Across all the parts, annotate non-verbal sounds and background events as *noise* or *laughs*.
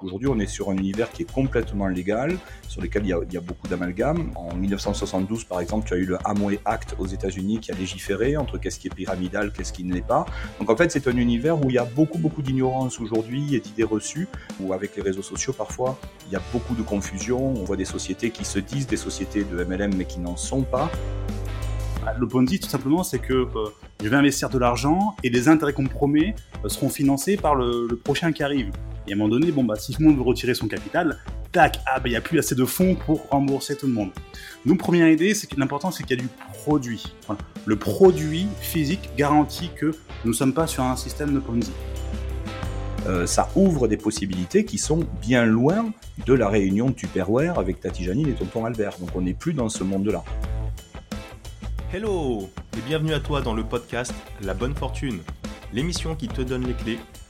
Aujourd'hui, on est sur un univers qui est complètement légal, sur lequel il y a, beaucoup d'amalgames. En 1972, par exemple, tu as eu le Amway Act aux États-Unis qui a légiféré entre qu'est-ce qui est pyramidal, qu'est-ce qui ne l'est pas. Donc en fait, c'est un univers où il y a beaucoup, beaucoup d'ignorance aujourd'hui et d'idées reçues, où avec les réseaux sociaux, parfois, il y a beaucoup de confusion. On voit des sociétés qui se disent des sociétés de MLM, mais qui n'en sont pas. Le Ponzi, tout simplement, c'est que euh, je vais investir de l'argent et les intérêts qu'on me promet euh, seront financés par le, prochain qui arrive. À un moment donné, bon, bah, si tout le monde veut retirer son capital, tac, ah, bah, il n'y a plus assez de fonds pour rembourser tout le monde. Nous, première idée, c'est que l'important, c'est qu'il y a du produit. Le produit physique garantit que nous ne sommes pas sur un système de Ponzi. Euh, ça ouvre des possibilités qui sont bien loin de la réunion de Tupperware avec Tati Janine et Tonton Albert. Donc on n'est plus dans ce monde-là. Hello et bienvenue à toi dans le podcast La Bonne Fortune, l'émission qui te donne les clés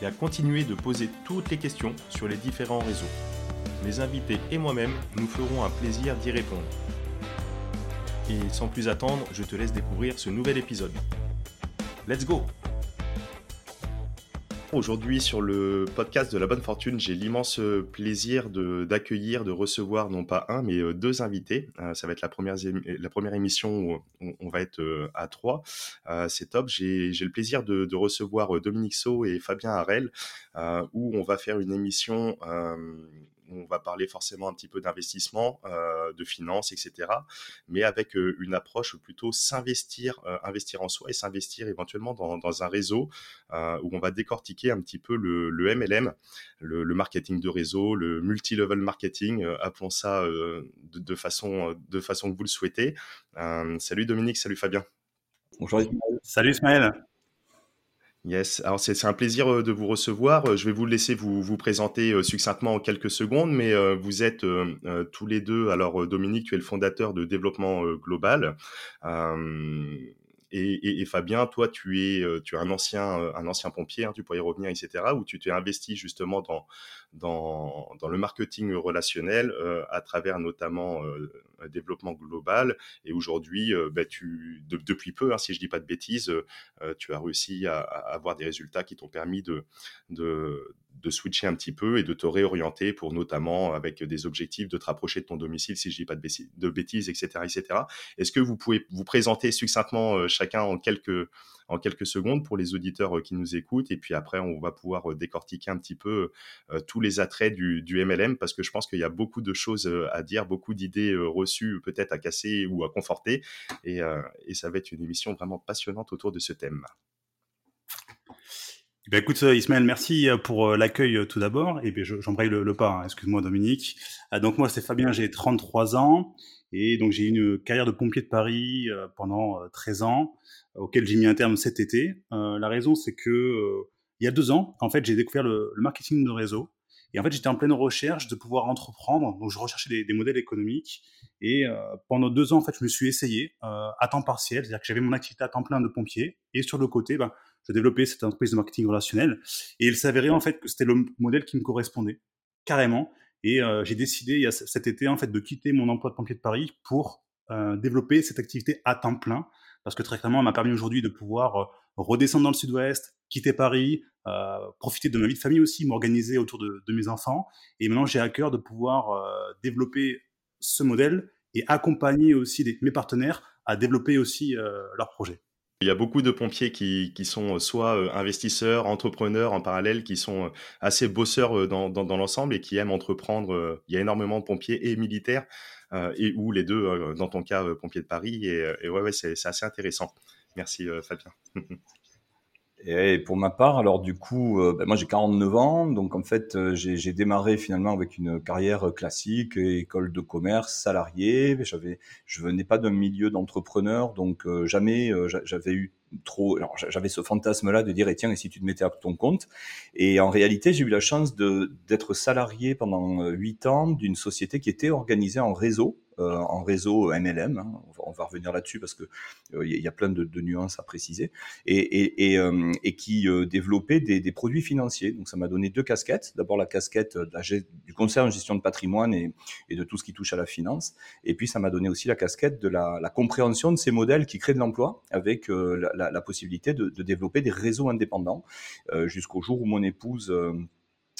et à continuer de poser toutes les questions sur les différents réseaux. Mes invités et moi-même nous ferons un plaisir d'y répondre. Et sans plus attendre, je te laisse découvrir ce nouvel épisode. Let's go Aujourd'hui, sur le podcast de la bonne fortune, j'ai l'immense plaisir d'accueillir, de, recevoir non pas un, mais euh, deux invités. Euh, ça va être la première, émission où on, va être euh, à trois. C'est top. J'ai le plaisir de, de, recevoir Dominique So et Fabien Harel, où on va faire une émission on va parler forcément un petit peu d'investissement, euh, de finances, etc. Mais avec euh, une approche plutôt s'investir, euh, investir en soi et s'investir éventuellement dans, un réseau où on va décortiquer un petit peu le, MLM, le, marketing de réseau, le multi-level marketing, appelons ça de, façon, de façon que vous le souhaitez. salut Dominique, salut Fabien. Bonjour Ismaël. Salut Ismaël. Yes, alors c'est un plaisir euh, de vous recevoir. Euh, je vais vous laisser vous, vous présenter euh, succinctement en quelques secondes, mais vous êtes tous les deux. Alors Dominique, tu es le fondateur de Développement Global. Et, Fabien, toi, tu es, tu es un ancien, un ancien pompier, hein, tu pourrais y revenir, etc., où tu t'es investi justement dans, dans, le marketing relationnel euh, à travers notamment un développement global. Et aujourd'hui, bah, tu, depuis peu, hein, si je dis pas de bêtises, tu as réussi à, avoir des résultats qui t'ont permis de, switcher un petit peu et de te réorienter pour notamment avec des objectifs de te rapprocher de ton domicile, si je dis pas de bêtises, etc., etc. Est-ce que vous pouvez vous présenter succinctement euh, chacun en quelques en quelques secondes pour les auditeurs euh, qui nous écoutent et puis après on va pouvoir euh, décortiquer un petit peu tous les attraits du, MLM parce que je pense qu'il y a beaucoup de choses à dire, beaucoup d'idées reçues peut-être à casser ou à conforter et, ça va être une émission vraiment passionnante autour de ce thème. Eh ben écoute euh, Ismaël, merci euh, pour euh, l'accueil tout d'abord. Et bien j'embraye le, pas, hein. excuse-moi Dominique. donc moi c'est Fabien, j'ai 33 ans et donc j'ai une carrière de pompier de Paris pendant 13 ans, auquel j'ai mis un terme cet été. la raison c'est que il y a deux ans, en fait, j'ai découvert le, marketing de réseau. Et en fait, j'étais en pleine recherche de pouvoir entreprendre. Donc, je recherchais des, des modèles économiques. Et pendant deux ans, en fait, je me suis essayé à temps partiel. C'est-à-dire que j'avais mon activité à temps plein de pompier. Et sur le côté, ben, je développais cette entreprise de marketing relationnel. Et il s'avérait en fait que c'était le modèle qui me correspondait carrément. Et euh, j'ai décidé cet été en fait de quitter mon emploi de pompier de Paris pour euh, développer cette activité à temps plein. Parce que très clairement, elle m'a permis aujourd'hui de pouvoir euh, redescendre dans le sud-ouest, quitter Paris, profiter de ma vie de famille aussi, m'organiser autour de, mes enfants. Et maintenant, j'ai à cœur de pouvoir développer ce modèle et accompagner aussi mes partenaires à développer aussi leurs projets. Il y a beaucoup de pompiers qui, qui sont soit euh, investisseurs, entrepreneurs en parallèle, qui sont euh, assez bosseurs euh, dans, dans, dans l'ensemble et qui aiment entreprendre. Il y a énormément de pompiers et militaires, et ou les deux, dans ton cas, pompiers de Paris. Et, et ouais, ouais c'est assez intéressant. Merci Fabien. *laughs* Et pour ma part, alors du coup, euh, ben moi j'ai 49 ans, donc en fait euh, j'ai démarré finalement avec une carrière classique, école de commerce, salarié. J'avais, je venais pas d'un milieu d'entrepreneur, donc euh, jamais j'avais eu trop. J'avais ce fantasme-là de dire, et tiens, et si tu te mettais à ton compte? Et en réalité, j'ai eu la chance d'être salarié pendant huit ans d'une société qui était organisée en réseau en réseau MLM. Hein. On, va, revenir là-dessus parce que euh, il y, a plein de, nuances à préciser et, euh, qui développait des, produits financiers. Donc ça m'a donné deux casquettes. D'abord la casquette du conseil en gestion de patrimoine et, de tout ce qui touche à la finance. Et puis ça m'a donné aussi la casquette de la, compréhension de ces modèles qui créent de l'emploi avec la, possibilité de, développer des réseaux indépendants jusqu'au jour où mon épouse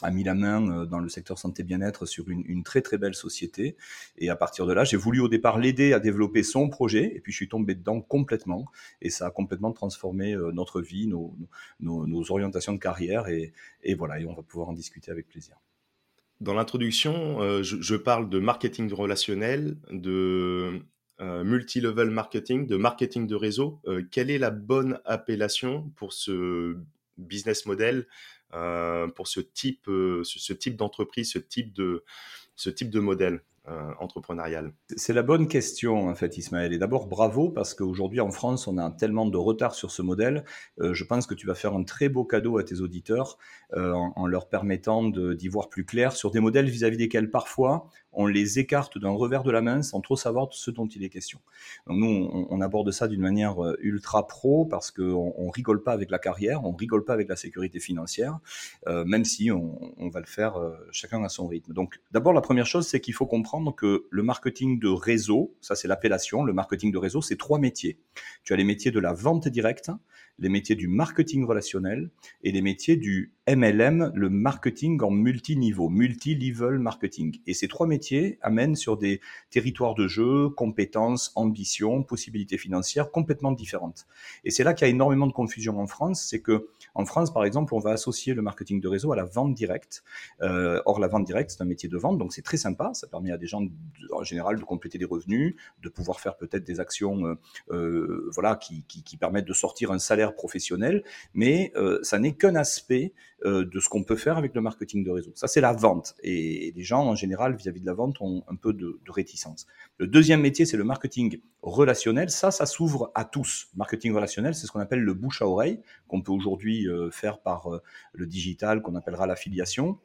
a mis la main euh, dans le secteur santé bien-être sur une, très très belle société. Et à partir de là, j'ai voulu au départ l'aider à développer son projet, et puis je suis tombé dedans complètement, et ça a complètement transformé euh, notre vie, nos, orientations de carrière, et, voilà, et on va pouvoir en discuter avec plaisir. Dans l'introduction, euh, je, parle de marketing relationnel, de multi-level marketing, de marketing de réseau. quelle est la bonne appellation pour ce business model euh, pour ce type, euh, ce, type d'entreprise, ce type de, ce type de modèle euh, entrepreneurial C'est la bonne question, en fait, Ismaël. Et d'abord, bravo, parce qu'aujourd'hui, en France, on a tellement de retard sur ce modèle. je pense que tu vas faire un très beau cadeau à tes auditeurs en, leur permettant d'y voir plus clair sur des modèles vis-à-vis desquels, parfois, on les écarte d'un revers de la main sans trop savoir ce dont il est question. Donc nous, on, aborde ça d'une manière euh, ultra pro parce qu'on on rigole pas avec la carrière, on rigole pas avec la sécurité financière, euh, même si on, va le faire euh, chacun à son rythme. Donc d'abord, la première chose, c'est qu'il faut comprendre que le marketing de réseau, ça c'est l'appellation, le marketing de réseau, c'est trois métiers. Tu as les métiers de la vente directe, les métiers du marketing relationnel et les métiers du MLM, le marketing en multiniveau, multi-level marketing. Et ces trois métiers amènent sur des territoires de jeu, compétences, ambitions, possibilités financières complètement différentes. Et c'est là qu'il y a énormément de confusion en France, c'est que en France, par exemple, on va associer le marketing de réseau à la vente directe. Euh, or, la vente directe, c'est un métier de vente, donc c'est très sympa. Ça permet à des gens, en général, de compléter des revenus, de pouvoir faire peut-être des actions, euh, euh, voilà, qui, qui, qui, permettent de sortir un salaire professionnel. Mais euh, ça n'est qu'un aspect de ce qu'on peut faire avec le marketing de réseau. Ça, c'est la vente. Et, les gens, en général, vis-à-vis de la vente, ont un peu de, de réticence. Le deuxième métier, c'est le marketing relationnel. Ça, ça s'ouvre à tous. Marketing relationnel, c'est ce qu'on appelle le bouche à oreille, qu'on peut aujourd'hui euh, faire par euh, le digital, qu'on appellera l'affiliation.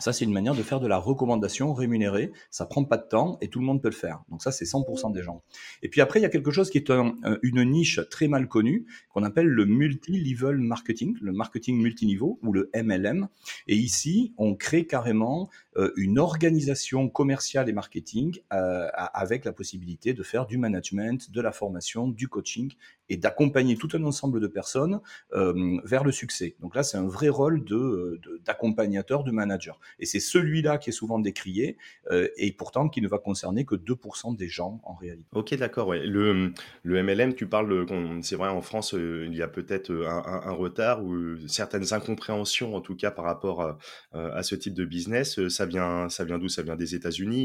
Ça, c'est une manière de faire de la recommandation rémunérée. Ça prend pas de temps et tout le monde peut le faire. Donc ça, c'est 100% des gens. Et puis après, il y a quelque chose qui est une niche très mal connue qu'on appelle le multi-level marketing, le marketing multiniveau ou le MLM. Et ici, on crée carrément euh, une organisation commerciale et marketing euh, avec la possibilité de faire du management, de la formation, du coaching et d'accompagner tout un ensemble de personnes euh, vers le succès. Donc là, c'est un vrai rôle de d'accompagnateur, de, manager. Et c'est celui-là qui est souvent décrié et pourtant qui ne va concerner que 2% des gens en réalité. Ok, d'accord. Le, le MLM, tu parles, c'est vrai, en France, il y a peut-être un, retard ou certaines incompréhensions, en tout cas par rapport à, ce type de business. Ça vient d'où? Ça vient des États-Unis?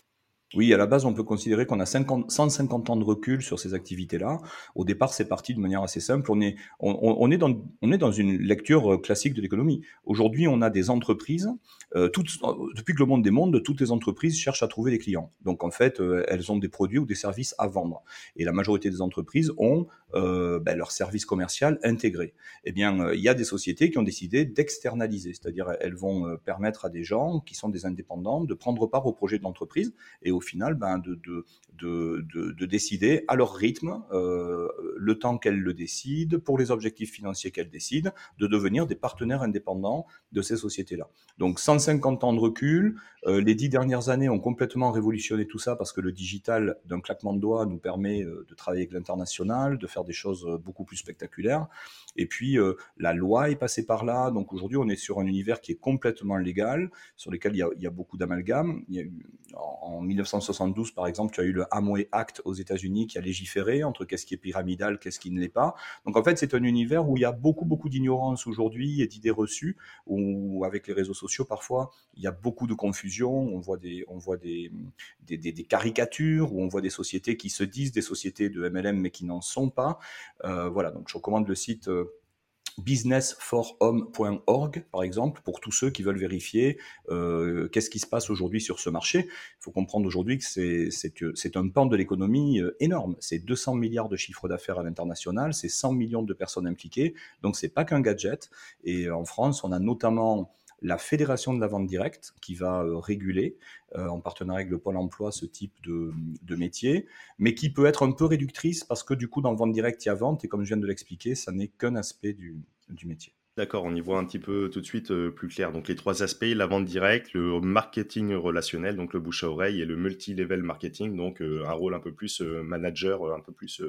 Oui, à la base, on peut considérer qu'on a 50, 150 ans de recul sur ces activités-là. Au départ, c'est parti de manière assez simple. On est, on, est, dans, on est dans une lecture euh, classique de l'économie. Aujourd'hui, on a des entreprises. Euh, toutes, depuis que le monde des mondes, toutes les entreprises cherchent à trouver des clients. Donc, en fait, euh, elles ont des produits ou des services à vendre. Et la majorité des entreprises ont ben, leur service commercial intégré. Eh bien, il y a des sociétés qui ont décidé d'externaliser, c'est-à-dire elles vont permettre à des gens qui sont des indépendants de prendre part au projet de l'entreprise et au final ben, de, de, de, de, décider à leur rythme, euh, le temps qu'elles le décident, pour les objectifs financiers qu'elles décident, de devenir des partenaires indépendants de ces sociétés-là. Donc 150 ans de recul, euh, les dix dernières années ont complètement révolutionné tout ça parce que le digital, d'un claquement de doigts, nous permet euh, de travailler avec l'international, de faire des choses beaucoup plus spectaculaires. Et puis la loi est passée par là, donc aujourd'hui on est sur un univers qui est complètement légal, sur lequel il y a, beaucoup d'amalgames. En, en 1972, par exemple, tu as eu le Amway Act aux États-Unis qui a légiféré entre qu'est-ce qui est pyramidal, qu'est-ce qui ne l'est pas. Donc en fait, c'est un univers où il y a beaucoup, beaucoup d'ignorance aujourd'hui et d'idées reçues, où avec les réseaux sociaux, parfois, il y a beaucoup de confusion. On voit des, on voit des, des, caricatures, où on voit des sociétés qui se disent des sociétés de MLM, mais qui n'en sont pas. Euh, voilà, donc je recommande le site. Euh, businessforhome.org, par exemple, pour tous ceux qui veulent vérifier euh, qu'est-ce qui se passe aujourd'hui sur ce marché. Il faut comprendre aujourd'hui que c'est un pan de l'économie énorme. C'est 200 milliards de chiffre d'affaires à l'international, c'est 100 millions de personnes impliquées, donc c'est pas qu'un gadget. Et en France, on a notamment la Fédération de la vente directe qui va euh, réguler euh, en partenariat avec le Pôle emploi ce type de, métier, mais qui peut être un peu réductrice parce que du coup dans vente directe il y a vente et comme je viens de l'expliquer, ça n'est qu'un aspect du métier. D'accord, on y voit un petit peu tout de suite euh, plus clair. Donc les trois aspects, la vente directe, le marketing relationnel, donc le bouche à oreille, et le multi-level marketing, donc euh, un rôle un peu plus euh, manager, un peu plus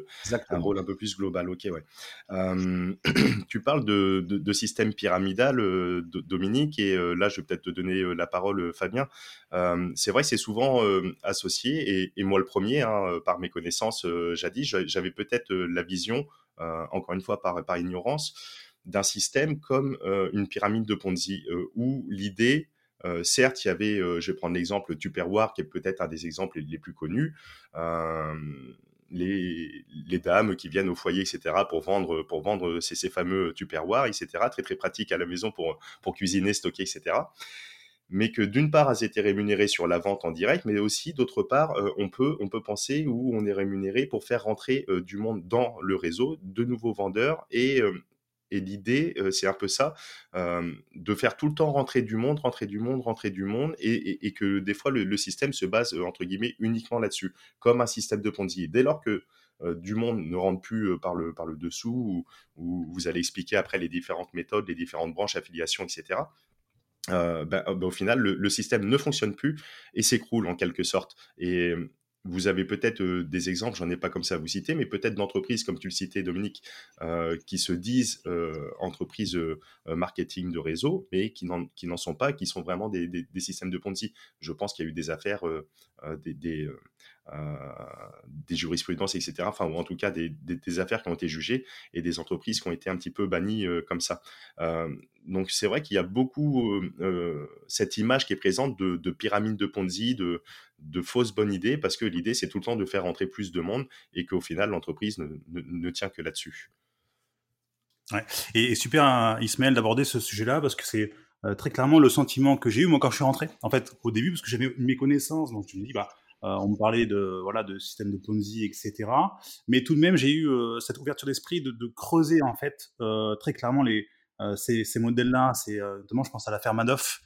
un rôle un peu plus global. Ok, ouais. *clears throat* tu parles de, de, système pyramidal, Dominique, et là je vais peut-être te donner la parole, Fabien. c'est vrai, c'est souvent associé, et, et, moi le premier, hein, par mes connaissances jadis, j'avais peut-être la vision, encore une fois par, par ignorance d'un système comme euh, une pyramide de Ponzi, euh, où l'idée, euh, certes, il y avait, je vais prendre l'exemple Tupperware, qui est peut-être un des exemples les plus connus, les, les, dames qui viennent au foyer, etc., pour vendre, pour vendre ces, ces fameux Tupperware, etc., très très pratique à la maison pour, pour cuisiner, stocker, etc. Mais que d'une part, elles étaient rémunérées sur la vente en direct, mais aussi d'autre part, on, peut, on peut penser où on est rémunéré pour faire rentrer du monde dans le réseau, de nouveaux vendeurs et et l'idée, c'est un peu ça, de faire tout le temps rentrer du monde, rentrer du monde, rentrer du monde, et, que des fois le, système se base, entre guillemets, uniquement là-dessus, comme un système de Ponzi. Dès lors que du monde ne rentre plus par, le, par le dessous, ou, vous allez expliquer après les différentes méthodes, les différentes branches, affiliations, etc., ben, ben, au final, le, le, système ne fonctionne plus et s'écroule en quelque sorte. Et vous avez peut-être des exemples, j'en ai pas comme ça à vous citer, mais peut-être d'entreprises, comme tu le citais Dominique, qui se disent entreprises marketing de réseau, mais qui n'en sont pas, qui sont vraiment des, des, systèmes de Ponzi. Je pense qu'il y a eu des affaires, des, des, des, jurisprudences, etc. Enfin, ou en tout cas des, affaires qui ont été jugées et des entreprises qui ont été un petit peu bannies comme ça. donc c'est vrai qu'il y a beaucoup cette image qui est présente de, de pyramide de Ponzi, de, de fausses bonnes idées, parce que l'idée, c'est tout le temps de faire rentrer plus de monde et qu'au final, l'entreprise ne, tient que là-dessus. Ouais. Et, super, hein, Ismaël, d'aborder ce sujet-là, parce que c'est euh, très clairement le sentiment que j'ai eu, moi, quand je suis rentré. En fait, au début, parce que j'avais mes connaissances, donc je me dis, bah, euh, on me parlait de, voilà, de système de Ponzi, etc. Mais tout de même, j'ai eu euh, cette ouverture d'esprit de, creuser, en fait, très clairement les, ces, ces modèles-là. C'est, notamment, je pense à l'affaire Madoff,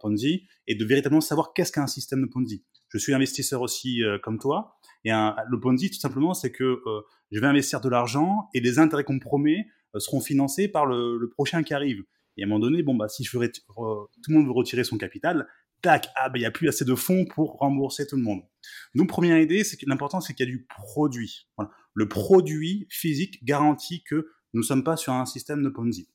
Ponzi, et de véritablement savoir qu'est-ce qu'un système de Ponzi je suis investisseur aussi euh, comme toi. Et un, le Ponzi, tout simplement, c'est que euh, je vais investir de l'argent et les intérêts qu'on me promet euh, seront financés par le, le, prochain qui arrive. Et à un moment donné, bon, bah, si je veux tout le monde veut retirer son capital, tac, ah, bah, il n'y a plus assez de fonds pour rembourser tout le monde. Donc, première idée, c'est que l'important, c'est qu'il y a du produit. Le produit physique garantit que nous ne sommes pas sur un système de Ponzi.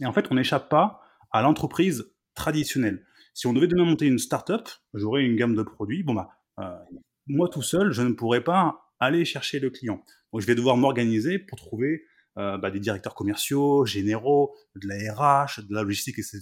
Et en fait, on n'échappe pas à l'entreprise traditionnelle. Si on devait demain monter une start-up, j'aurais une gamme de produits. Bon, bah, euh, moi tout seul, je ne pourrais pas aller chercher le client. Donc, je vais devoir m'organiser pour trouver euh, bah, des directeurs commerciaux, généraux, de la RH, de la logistique, etc.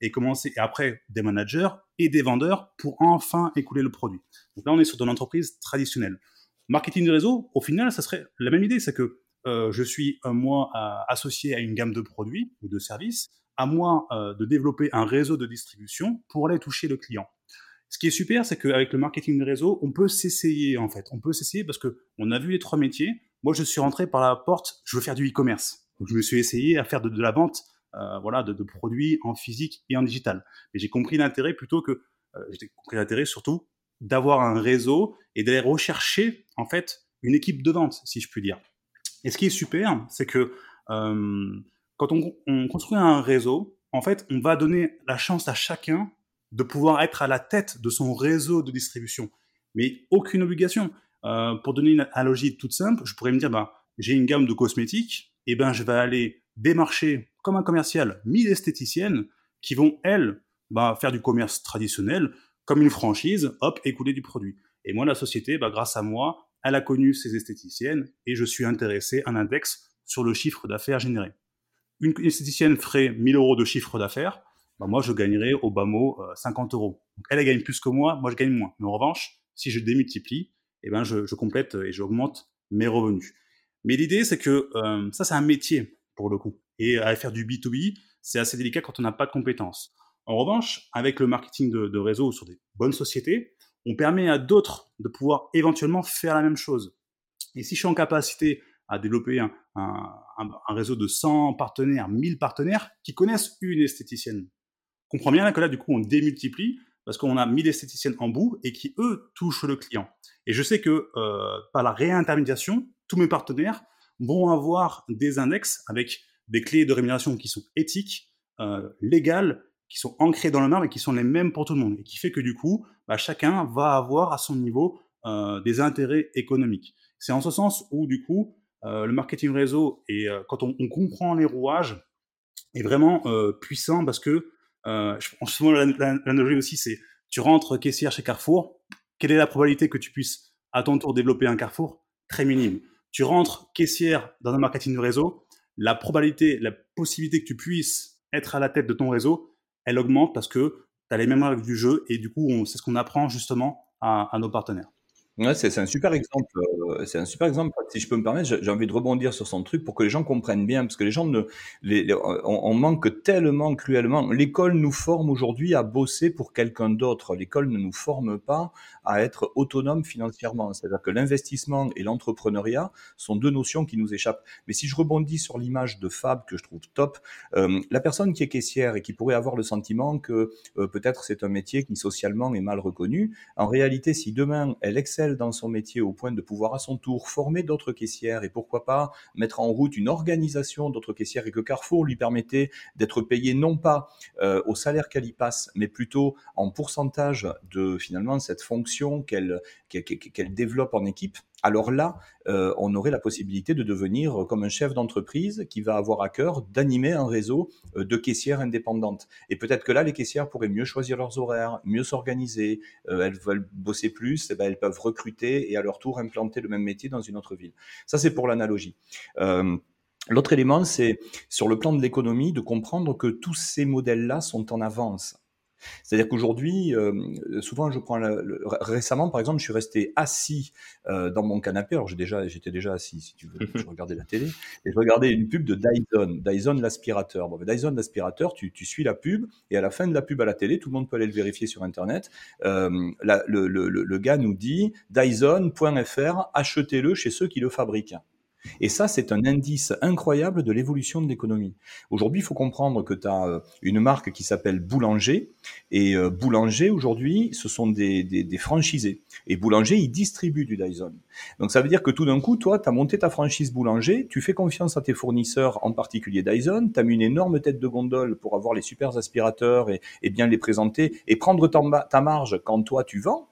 Et commencer, et après, des managers et des vendeurs pour enfin écouler le produit. Donc là, on est sur de l'entreprise traditionnelle. Marketing de réseau, au final, ça serait la même idée, c'est que euh, je suis, moi, associé à une gamme de produits ou de services à moi euh, de développer un réseau de distribution pour aller toucher le client. Ce qui est super, c'est qu'avec le marketing de réseau, on peut s'essayer en fait. On peut s'essayer parce que on a vu les trois métiers. Moi, je suis rentré par la porte. Je veux faire du e-commerce. Donc, je me suis essayé à faire de, la vente, euh, voilà, de, produits en physique et en digital. Mais j'ai compris l'intérêt plutôt que euh, j'ai compris l'intérêt surtout d'avoir un réseau et d'aller rechercher en fait une équipe de vente, si je puis dire. Et ce qui est super, c'est que quand on, construit un réseau, en fait, on va donner la chance à chacun de pouvoir être à la tête de son réseau de distribution. Mais aucune obligation. Euh, pour donner une analogie toute simple, je pourrais me dire, bah, j'ai une gamme de cosmétiques, et ben je vais aller démarcher comme un commercial 1000 esthéticiennes qui vont, elles, bah, faire du commerce traditionnel, comme une franchise, hop, écouler du produit. Et moi, la société, bah, grâce à moi, elle a connu ces esthéticiennes et je suis intéressé à un index sur le chiffre d'affaires généré une esthéticienne ferait 1000 euros de chiffre d'affaires, bah moi je gagnerais au bas mot 50 euros. Donc elle, gagne plus que moi, moi je gagne moins. Mais en revanche, si je démultiplie, eh ben je, je complète et j'augmente mes revenus. Mais l'idée c'est que euh, ça c'est un métier pour le coup. Et à faire du B2B, c'est assez délicat quand on n'a pas de compétences. En revanche, avec le marketing de, réseau sur des bonnes sociétés, on permet à d'autres de pouvoir éventuellement faire la même chose. Et si je suis en capacité à développer un, un réseau de 100 partenaires, 1000 partenaires qui connaissent une esthéticienne, comprends bien que là, du coup, on démultiplie parce qu'on a 1000 esthéticiennes en bout et qui, eux, touchent le client. Et je sais que euh, par la réintermédiation, tous mes partenaires vont avoir des index avec des clés de rémunération qui sont éthiques, euh, légales, qui sont ancrées dans le marbre et qui sont les mêmes pour tout le monde. Et qui fait que du coup, bah, chacun va avoir à son niveau euh, des intérêts économiques. C'est en ce sens où du coup, le marketing réseau, et quand on, comprend les rouages, est vraiment puissant parce que euh, souvent, l'analogie aussi, c'est tu rentres caissière chez Carrefour, quelle est la probabilité que tu puisses à ton tour développer un Carrefour? Très minime. Tu rentres caissière dans un marketing réseau, la probabilité, la possibilité que tu puisses être à la tête de ton réseau, elle augmente parce que tu as les mêmes règles du jeu et du coup, c'est ce qu'on apprend justement à nos partenaires. C'est un super exemple. Euh, c'est un super exemple. Si je peux me permettre, j'ai envie de rebondir sur son truc pour que les gens comprennent bien, parce que les gens ne, on, manque tellement cruellement. L'école nous forme aujourd'hui à bosser pour quelqu'un d'autre. L'école ne nous forme pas à être autonome financièrement. C'est-à-dire que l'investissement et l'entrepreneuriat sont deux notions qui nous échappent. Mais si je rebondis sur l'image de Fab que je trouve top, euh, la personne qui est caissière et qui pourrait avoir le sentiment que euh, peut-être c'est un métier qui socialement est mal reconnu, en réalité, si demain elle excelle dans son métier au point de pouvoir à son tour former d'autres caissières et pourquoi pas mettre en route une organisation d'autres caissières et que Carrefour lui permettait d'être payé non pas euh, au salaire qu'elle y passe, mais plutôt en pourcentage de finalement cette fonction qu'elle qu'elle développe en équipe, alors là, euh, on aurait la possibilité de devenir comme un chef d'entreprise qui va avoir à cœur d'animer un réseau euh, de caissières indépendantes. Et peut-être que là, les caissières pourraient mieux choisir leurs horaires, mieux s'organiser, euh, elles veulent bosser plus, eh ben, elles peuvent recruter et à leur tour implanter le même métier dans une autre ville. Ça, c'est pour l'analogie. L'autre élément, c'est sur le plan de l'économie, de comprendre que tous ces modèles-là sont en avance. C'est-à-dire qu'aujourd'hui, euh, souvent, je prends récemment, par exemple, je suis resté assis euh, dans mon canapé. Alors, déjà, j'étais déjà assis, si tu veux. *laughs* Je regardais la télé et je regardais une pub de Dyson, Dyson l'aspirateur. Bon, Dyson l'aspirateur, tu, tu, suis la pub et à la fin de la pub à la télé, tout le monde peut aller le vérifier sur Internet. Euh, le, le, le, gars nous dit Dyson.fr, achetez-le chez ceux qui le fabriquent. Et ça, c'est un indice incroyable de l'évolution de l'économie. Aujourd'hui, il faut comprendre que tu as euh, une marque qui s'appelle Boulanger. Et euh, Boulanger, aujourd'hui, ce sont des, des, franchisés. Et Boulanger, il distribue du Dyson. Donc ça veut dire que tout d'un coup, toi, tu as monté ta franchise Boulanger, tu fais confiance à tes fournisseurs, en particulier Dyson, tu as mis une énorme tête de gondole pour avoir les super aspirateurs et, bien les présenter et prendre ta marge quand toi tu vends.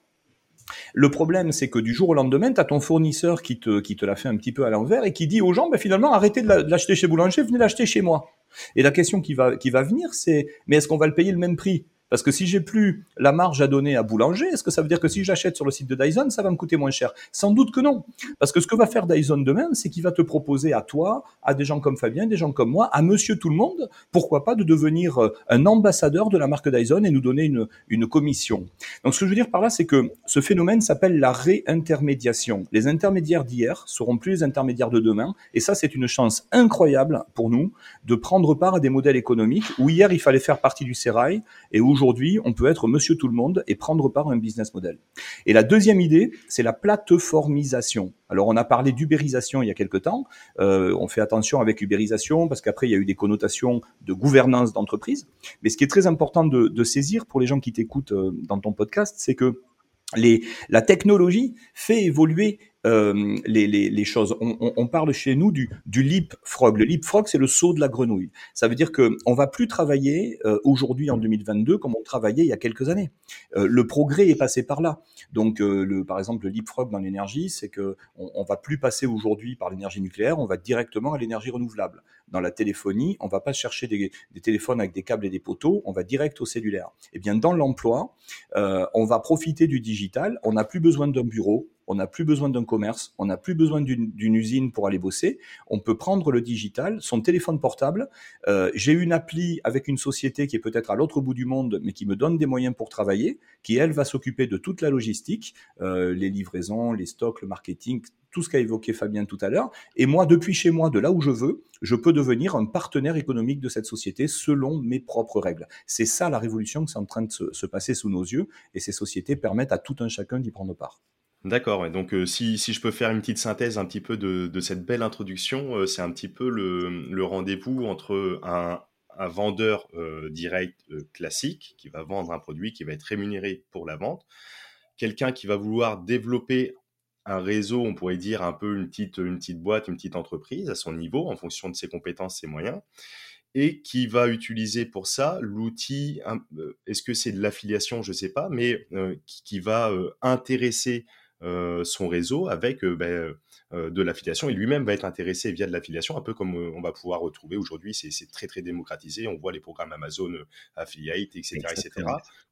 Le problème, c'est que du jour au lendemain, tu as ton fournisseur qui te, qui te l'a fait un petit peu à l'envers et qui dit aux gens, ben, finalement, arrêtez de l'acheter chez Boulanger, venez l'acheter chez moi. Et la question qui va, qui va venir, c'est, mais est-ce qu'on va le payer le même prix? Parce que si j'ai plus la marge à donner à Boulanger, est-ce que ça veut dire que si j'achète sur le site de Dyson, ça va me coûter moins cher? Sans doute que non. Parce que ce que va faire Dyson demain, c'est qu'il va te proposer à toi, à des gens comme Fabien, des gens comme moi, à monsieur tout le monde, pourquoi pas de devenir euh, un ambassadeur de la marque Dyson et nous donner une, une commission. Donc ce que je veux dire par là, c'est que ce phénomène s'appelle la réintermédiation. Les intermédiaires d'hier seront plus les intermédiaires de demain. Et ça, c'est une chance incroyable pour nous de prendre part à des modèles économiques où hier, il fallait faire partie du sérail et où aujourd'hui, on peut être monsieur tout le monde et prendre part à un business model. Et la deuxième idée, c'est la plateformisation. Alors, on a parlé d'ubérisation il y a quelque temps. Euh, on fait attention avec ubérisation parce qu'après, il y a eu des connotations de gouvernance d'entreprise. Mais ce qui est très important de, saisir pour les gens qui t'écoutent euh, dans ton podcast, c'est que la technologie fait évoluer euh, les, choses. On, parle chez nous du, du leapfrog. Le leapfrog, c'est le saut de la grenouille. Ça veut dire que on va plus travailler euh, aujourd'hui en 2022 comme on travaillait il y a quelques années. Euh, le progrès est passé par là. Donc, par exemple, le leapfrog dans l'énergie, c'est que on, va plus passer aujourd'hui par l'énergie nucléaire, on va directement à l'énergie renouvelable. Dans la téléphonie, on va pas chercher des, téléphones avec des câbles et des poteaux, on va direct au cellulaire. Eh bien, dans l'emploi, on va profiter du digital. On n'a plus besoin d'un bureau, on n'a plus besoin d'un commerce, on n'a plus besoin d'une usine pour aller bosser. On peut prendre le digital, son téléphone portable. Euh, J'ai une appli avec une société qui est peut-être à l'autre bout du monde, mais qui me donne des moyens pour travailler, qui elle va s'occuper de toute la logistique, euh, les livraisons, les stocks, le marketing, tout ce qu'a évoqué Fabien tout à l'heure. Et moi, depuis chez moi, de là où je veux, je peux devenir un partenaire économique de cette société selon mes propres règles. C'est ça la révolution qui est en train de se, passer sous nos yeux. Et ces sociétés permettent à tout un chacun d'y prendre part. D'accord. donc, euh, si, si, je peux faire une petite synthèse un petit peu de, de cette belle introduction, euh, c'est un petit peu le, le rendez-vous entre un, un vendeur euh, direct classique qui va vendre un produit qui va être rémunéré pour la vente, quelqu'un qui va vouloir développer un réseau, on pourrait dire un peu une petite, une petite boîte, une petite entreprise à son niveau, en fonction de ses compétences, ses moyens, et qui va utiliser pour ça l'outil, est-ce que c'est de l'affiliation, je ne sais pas, mais qui, va intéresser son réseau avec euh, ben, euh, de l'affiliation. Et lui-même va être intéressé via de l'affiliation, un peu comme on va pouvoir retrouver aujourd'hui. C'est très très démocratisé. On voit les programmes Amazon Affiliate, etc., etc.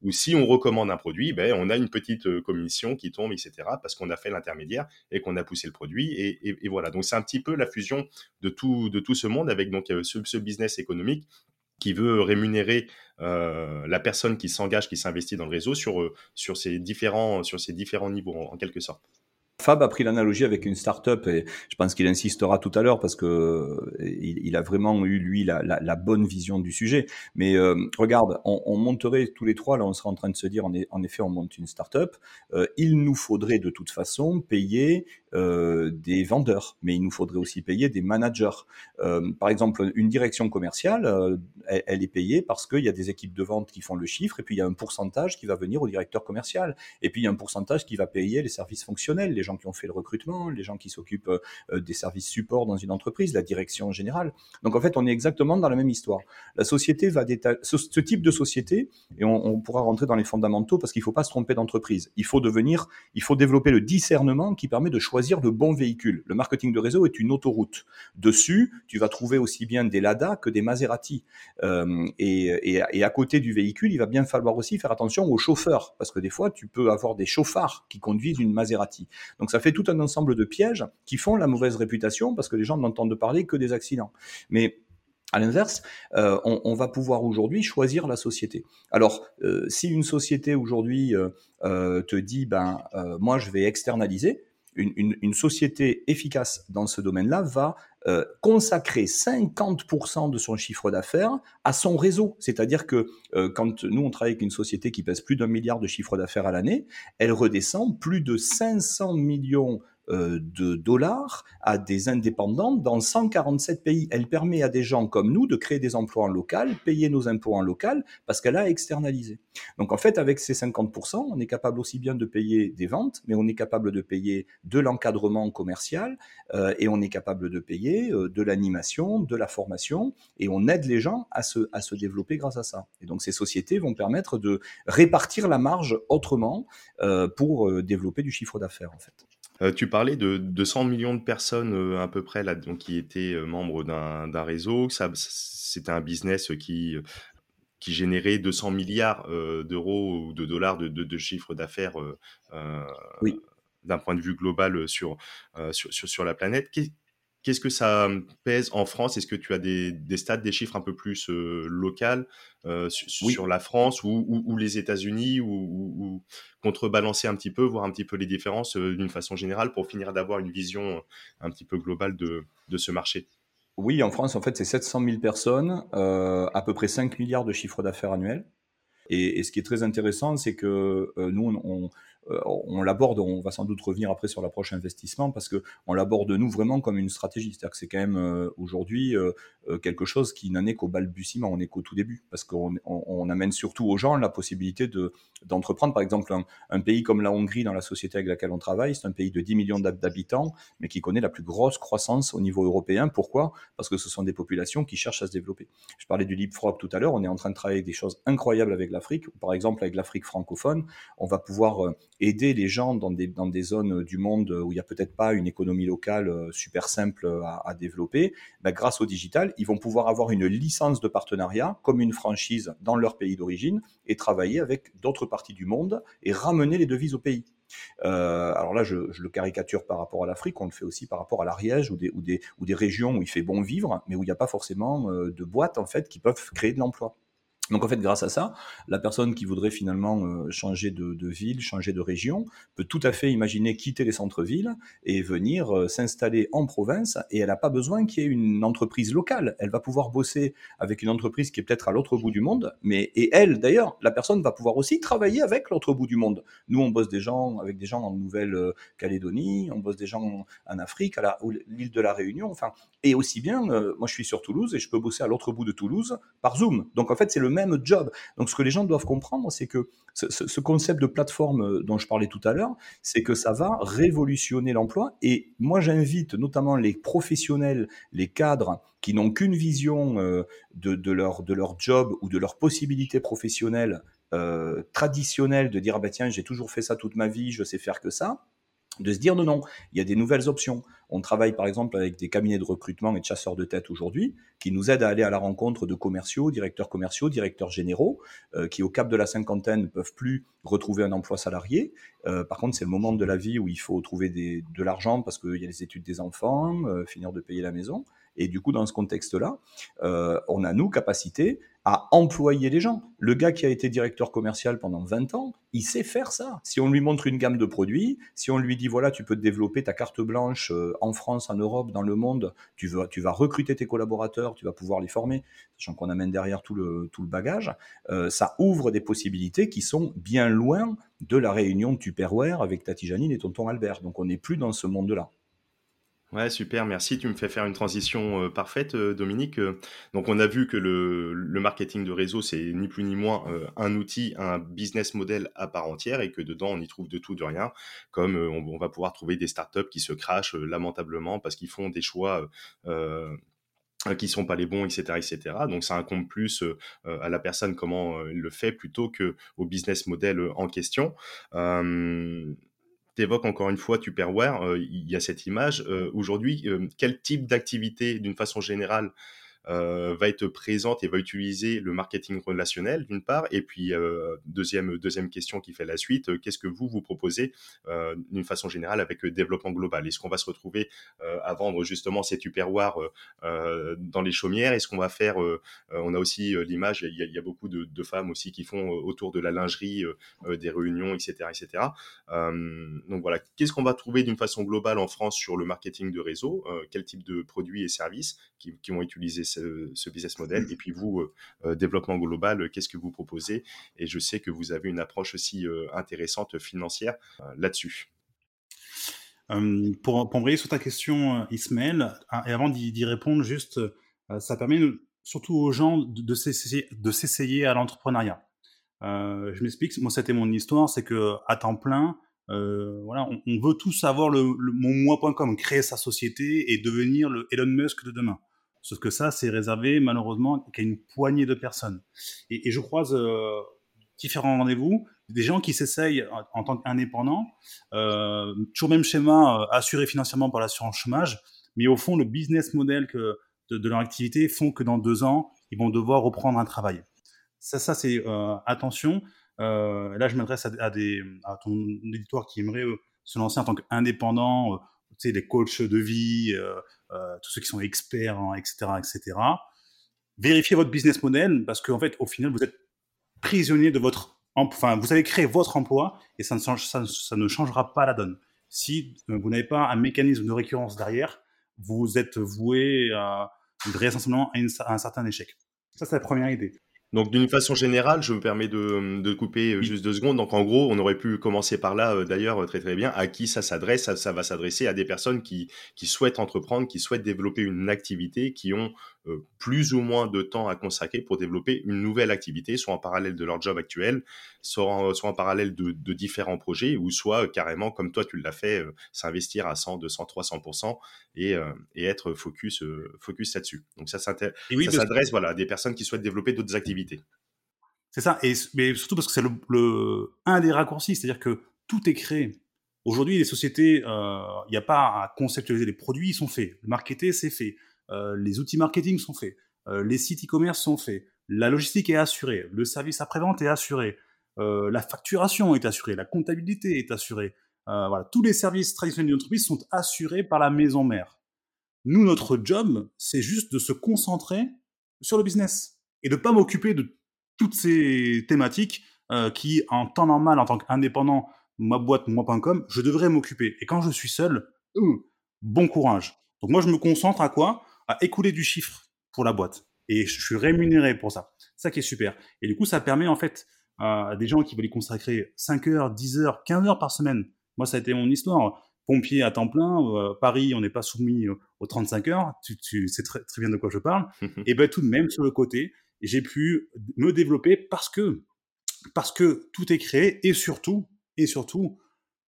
Ou si on recommande un produit, ben, on a une petite commission qui tombe, etc. Parce qu'on a fait l'intermédiaire et qu'on a poussé le produit. Et, voilà. Donc c'est un petit peu la fusion de tout de tout ce monde avec donc ce, ce business économique qui veut rémunérer euh, la personne qui s'engage, qui s'investit dans le réseau sur, euh, ces différents niveaux, en quelque sorte. Fab a pris l'analogie avec une start-up et je pense qu'il insistera tout à l'heure parce que il, a vraiment eu lui la, bonne vision du sujet. Mais euh, regarde, on, monterait tous les trois là, on serait en train de se dire en, effet on monte une start-up. Euh, il nous faudrait de toute façon payer euh, des vendeurs, mais il nous faudrait aussi payer des managers. par exemple, une direction commerciale, elle, elle, est payée parce qu'il y a des équipes de vente qui font le chiffre et puis il y a un pourcentage qui va venir au directeur commercial et puis il y a un pourcentage qui va payer les services fonctionnels, les gens qui ont fait le recrutement, les gens qui s'occupent euh, des services support dans une entreprise, la direction générale. Donc en fait, on est exactement dans la même histoire. La société va ce, ce type de société, et on, pourra rentrer dans les fondamentaux parce qu'il ne faut pas se tromper d'entreprise. Il faut devenir, il faut développer le discernement qui permet de choisir le bon véhicule. Le marketing de réseau est une autoroute. Dessus, tu vas trouver aussi bien des Lada que des Maserati. Euh, et, et, à côté du véhicule, il va bien falloir aussi faire attention aux chauffeurs parce que des fois, tu peux avoir des chauffards qui conduisent une Maserati. Donc ça fait tout un ensemble de pièges qui font la mauvaise réputation parce que les gens n'entendent parler que des accidents. Mais à l'inverse, euh, on, va pouvoir aujourd'hui choisir la société. Alors, euh, si une société aujourd'hui euh, te dit, ben, moi, je vais externaliser, une, société efficace dans ce domaine-là va euh, consacrer 50% de son chiffre d'affaires à son réseau. C'est-à-dire que euh, quand nous, on travaille avec une société qui pèse plus d'un milliard de chiffre d'affaires à l'année, elle redescend plus de 500 millions de dollars à des indépendants dans 147 pays. Elle permet à des gens comme nous de créer des emplois en local, payer nos impôts en local, parce qu'elle a externalisé. Donc en fait, avec ces 50%, on est capable aussi bien de payer des ventes, mais on est capable de payer de l'encadrement commercial, euh, et on est capable de payer euh, de l'animation, de la formation, et on aide les gens à se, à se développer grâce à ça. Et donc ces sociétés vont permettre de répartir la marge autrement pour développer du chiffre d'affaires en fait. Euh, tu parlais de 200 millions de personnes euh, à peu près là, donc, qui étaient euh, membres d'un réseau. C'était un business qui, qui générait 200 milliards d'euros ou de dollars de, de, chiffre d'affaires oui. d'un point de vue global sur, sur, sur, sur, la planète. Qu'est-ce que ça pèse en France? Est-ce que tu as des, des, stats, des chiffres un peu plus euh, locaux euh, sur la France ou, ou, les États-Unis ou, ou, contrebalancer un petit peu, voir un petit peu les différences euh, d'une façon générale pour finir d'avoir une vision un petit peu globale de, de ce marché? Oui, en France, en fait, c'est 700 000 personnes, à peu près 5 milliards de chiffre d'affaires annuel. Et, et, ce qui est très intéressant, c'est que nous, on, on l'aborde, on va sans doute revenir après sur l'approche investissement parce que on l'aborde nous vraiment comme une stratégie. C'est-à-dire que c'est quand même euh, aujourd'hui euh, quelque chose qui n'en est qu'au balbutiement, on est qu'au tout début parce qu'on on, amène surtout aux gens la possibilité de d'entreprendre. Par exemple, un, pays comme la Hongrie, dans la société avec laquelle on travaille, c'est un pays de 10 millions d'habitants, mais qui connaît la plus grosse croissance au niveau européen. Pourquoi? Parce que ce sont des populations qui cherchent à se développer. Je parlais du leapfrog tout à l'heure, on est en train de travailler des choses incroyables avec l'Afrique. Par exemple, avec l'Afrique francophone, on va pouvoir aider les gens dans des, zones du monde où il n'y a peut-être pas une économie locale euh, super simple à, développer, bah, grâce au digital, ils vont pouvoir avoir une licence de partenariat comme une franchise dans leur pays d'origine et travailler avec d'autres parties du monde et ramener les devises au pays. Euh, alors là, je, le caricature par rapport à l'Afrique, on le fait aussi par rapport à l'Ariège ou des, ou, des, régions où il fait bon vivre, mais où il n'y a pas forcément euh, de boîtes en fait qui peuvent créer de l'emploi. Donc en fait, grâce à ça, la personne qui voudrait finalement euh, changer de, ville, changer de région, peut tout à fait imaginer quitter les centres-villes et venir euh, s'installer en province. Et elle n'a pas besoin qu'il y ait une entreprise locale. Elle va pouvoir bosser avec une entreprise qui est peut-être à l'autre bout du monde. Mais et elle, d'ailleurs, la personne va pouvoir aussi travailler avec l'autre bout du monde. Nous, on bosse des gens avec des gens en Nouvelle-Calédonie, on bosse des gens en Afrique, à l'île de la Réunion. Enfin, et aussi bien, euh, moi, je suis sur Toulouse et je peux bosser à l'autre bout de Toulouse par Zoom. Donc en fait, c'est le même job. Donc ce que les gens doivent comprendre, c'est que ce, concept de plateforme euh, dont je parlais tout à l'heure, c'est que ça va révolutionner l'emploi. Et moi, j'invite notamment les professionnels, les cadres qui n'ont qu'une vision euh, de, leur, de leur job ou de leurs possibilités professionnelles euh, traditionnelles, de dire, ah ben tiens, j'ai toujours fait ça toute ma vie, je sais faire que ça de se dire non, non, il y a des nouvelles options. On travaille par exemple avec des cabinets de recrutement et de chasseurs de tête aujourd'hui qui nous aident à aller à la rencontre de commerciaux, directeurs commerciaux, directeurs généraux, euh, qui au cap de la cinquantaine ne peuvent plus retrouver un emploi salarié. Euh, par contre, c'est le moment de la vie où il faut trouver de l'argent parce qu'il y a les études des enfants, euh, finir de payer la maison. Et du coup, dans ce contexte-là, on a, nous, capacité à employer les gens. Le gars qui a été directeur commercial pendant 20 ans, il sait faire ça. Si on lui montre une gamme de produits, si on lui dit voilà, tu peux développer ta carte blanche euh, en France, en Europe, dans le monde, tu, vas, recruter tes collaborateurs, tu vas pouvoir les former, sachant qu'on amène derrière tout le, tout le bagage, euh, ça ouvre des possibilités qui sont bien loin de la réunion de Tupperware avec Tati Janine et tonton Albert. Donc on n'est plus dans ce monde-là. Ouais, super, merci. Tu me fais faire une transition euh, parfaite, euh, Dominique. Euh, donc, on a vu que le, marketing de réseau, c'est ni plus ni moins un outil, un business model à part entière et que dedans, on y trouve de tout, de rien. Comme on, va pouvoir trouver des startups qui se crachent lamentablement parce qu'ils font des choix qui sont pas les bons, etc., etc. Donc ça incombe plus à la personne comment il le fait plutôt que au business model en question tu évoques encore une fois Tupperware, euh, il y a cette image. Euh, aujourd'hui, euh, quel type d'activité, d'une façon générale, euh, va être présente et va utiliser le marketing relationnel d'une part, et puis euh, deuxième deuxième question qui fait la suite, euh, qu'est-ce que vous vous proposez d'une façon générale avec le développement global? Est-ce qu'on va se retrouver à vendre justement ces tupperwares dans les chaumières? Est-ce qu'on va faire On a aussi l'image, il, y a beaucoup de, femmes aussi qui font autour de la lingerie des réunions, etc., etc. donc voilà, qu'est-ce qu'on va trouver d'une façon globale en France sur le marketing de réseau Quel type de produits et services qui, vont utiliser ce, business model Et puis vous, euh, euh, développement global, euh, qu'est-ce que vous proposez? Et je sais que vous avez une approche aussi intéressante financière là-dessus. pour, pour embrayer sur ta question, Ismaël, ah, et avant d'y répondre, juste, ça permet surtout aux gens de, de s'essayer à l'entrepreneuriat. je m'explique, moi c'était mon histoire, c'est que à temps plein, voilà, on, veut tous avoir le, le mon moi.com, créer sa société et devenir le Elon Musk de demain. Sauf que ça, c'est réservé malheureusement qu'à une poignée de personnes. Et, je croise euh, différents rendez-vous, des gens qui s'essayent en, tant qu'indépendants, euh, toujours même schéma, euh, assuré financièrement par l'assurance chômage, mais au fond, le business model de, leur activité font que dans deux ans, ils vont devoir reprendre un travail. Ça, ça c'est attention. là, je m'adresse à, des, à ton éditoire qui aimerait se lancer en tant qu'indépendant tu sais, les coachs de vie, euh, euh, tous ceux qui sont experts, etc., etc. Vérifiez votre business model parce qu'en fait, au final, vous êtes prisonnier de votre, enfin, vous avez créé votre emploi et ça ne, change, ça, ne changera pas la donne. Si euh, vous n'avez pas un mécanisme de récurrence derrière, vous êtes voué à, à un certain échec. Ça, c'est la première idée. Donc d'une façon générale, je me permets de, de couper euh, juste deux secondes. Donc en gros, on aurait pu commencer par là, euh, d'ailleurs, euh, très très bien. À qui ça s'adresse ça, ça, va s'adresser à des personnes qui, qui souhaitent entreprendre, qui souhaitent développer une activité, qui ont plus ou moins de temps à consacrer pour développer une nouvelle activité, soit en parallèle de leur job actuel, soit en, soit en parallèle de, de, différents projets, ou soit carrément, comme toi tu l'as fait, euh, s'investir à 100, 200, 300% et, euh, et être focus, focus là-dessus. Donc ça, oui, ça s'adresse voilà, à des personnes qui souhaitent développer d'autres activités. C'est ça, et, mais surtout parce que c'est le, le, un des raccourcis, c'est-à-dire que tout est créé. Aujourd'hui, les sociétés, il n'y a pas à conceptualiser les produits, ils sont faits. Le marketing, c'est fait. Euh, les outils marketing sont faits, euh, les sites e-commerce sont faits, la logistique est assurée, le service après-vente est assuré, euh, la facturation est assurée, la comptabilité est assurée. voilà, tous les services traditionnels d'une entreprise sont assurés par la maison mère. Nous, notre job, c'est juste de se concentrer sur le business et de ne pas m'occuper de toutes ces thématiques qui, en temps normal, en tant qu'indépendant, ma boîte, moi.com, je devrais m'occuper. Et quand je suis seul, bon courage. Donc moi, je me concentre à quoi? À écouler du chiffre pour la boîte. Et je suis rémunéré pour ça. Ça qui est super. Et du coup, ça permet en fait à des gens qui veulent y consacrer 5 heures, 10 heures, 15 heures par semaine. Moi, ça a été mon histoire. Pompier à temps plein, euh, Paris, on n'est pas soumis aux 35 heures. Tu, tu sais très, très bien de quoi je parle. et ben tout de même, sur le côté, j'ai pu me développer parce que parce que tout est créé et surtout et surtout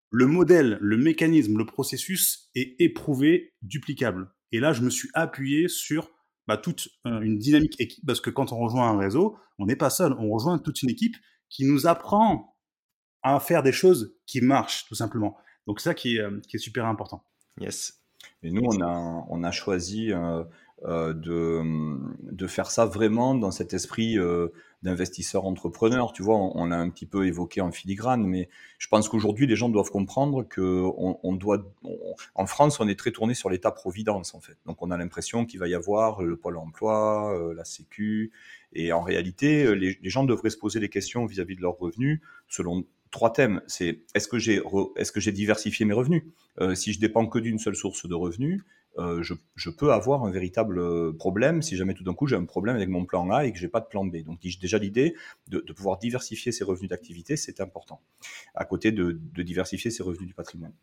le modèle, le mécanisme, le processus est éprouvé, duplicable. Et là, je me suis appuyé sur bah, toute euh, une dynamique équipe, parce que quand on rejoint un réseau, on n'est pas seul, on rejoint toute une équipe qui nous apprend à faire des choses qui marchent, tout simplement. Donc c'est ça qui est, euh, super important. Yes. Et nous, on a, on a choisi euh, de, de, faire ça vraiment dans cet esprit d'investisseurs entrepreneurs. Tu vois, on, l'a un petit peu évoqué en filigrane, mais je pense qu'aujourd'hui, les gens doivent comprendre que on, doit, en France, on est très tourné sur l'État-providence, en fait. Donc, on a l'impression qu'il va y avoir le pôle emploi, euh, la Sécu, et en réalité, euh, les, gens devraient se poser des questions vis-à-vis de leurs revenus selon trois thèmes. C'est est-ce que j'ai est-ce que j'ai diversifié mes revenus? Euh, Si je dépends que d'une seule source de revenus, euh, je, peux avoir un véritable euh, problème si jamais tout d'un coup j'ai un problème avec mon plan A et que j'ai pas de plan B. Donc déjà l'idée de, pouvoir diversifier ses revenus d'activité, c'est important, à côté de diversifier ses revenus du patrimoine.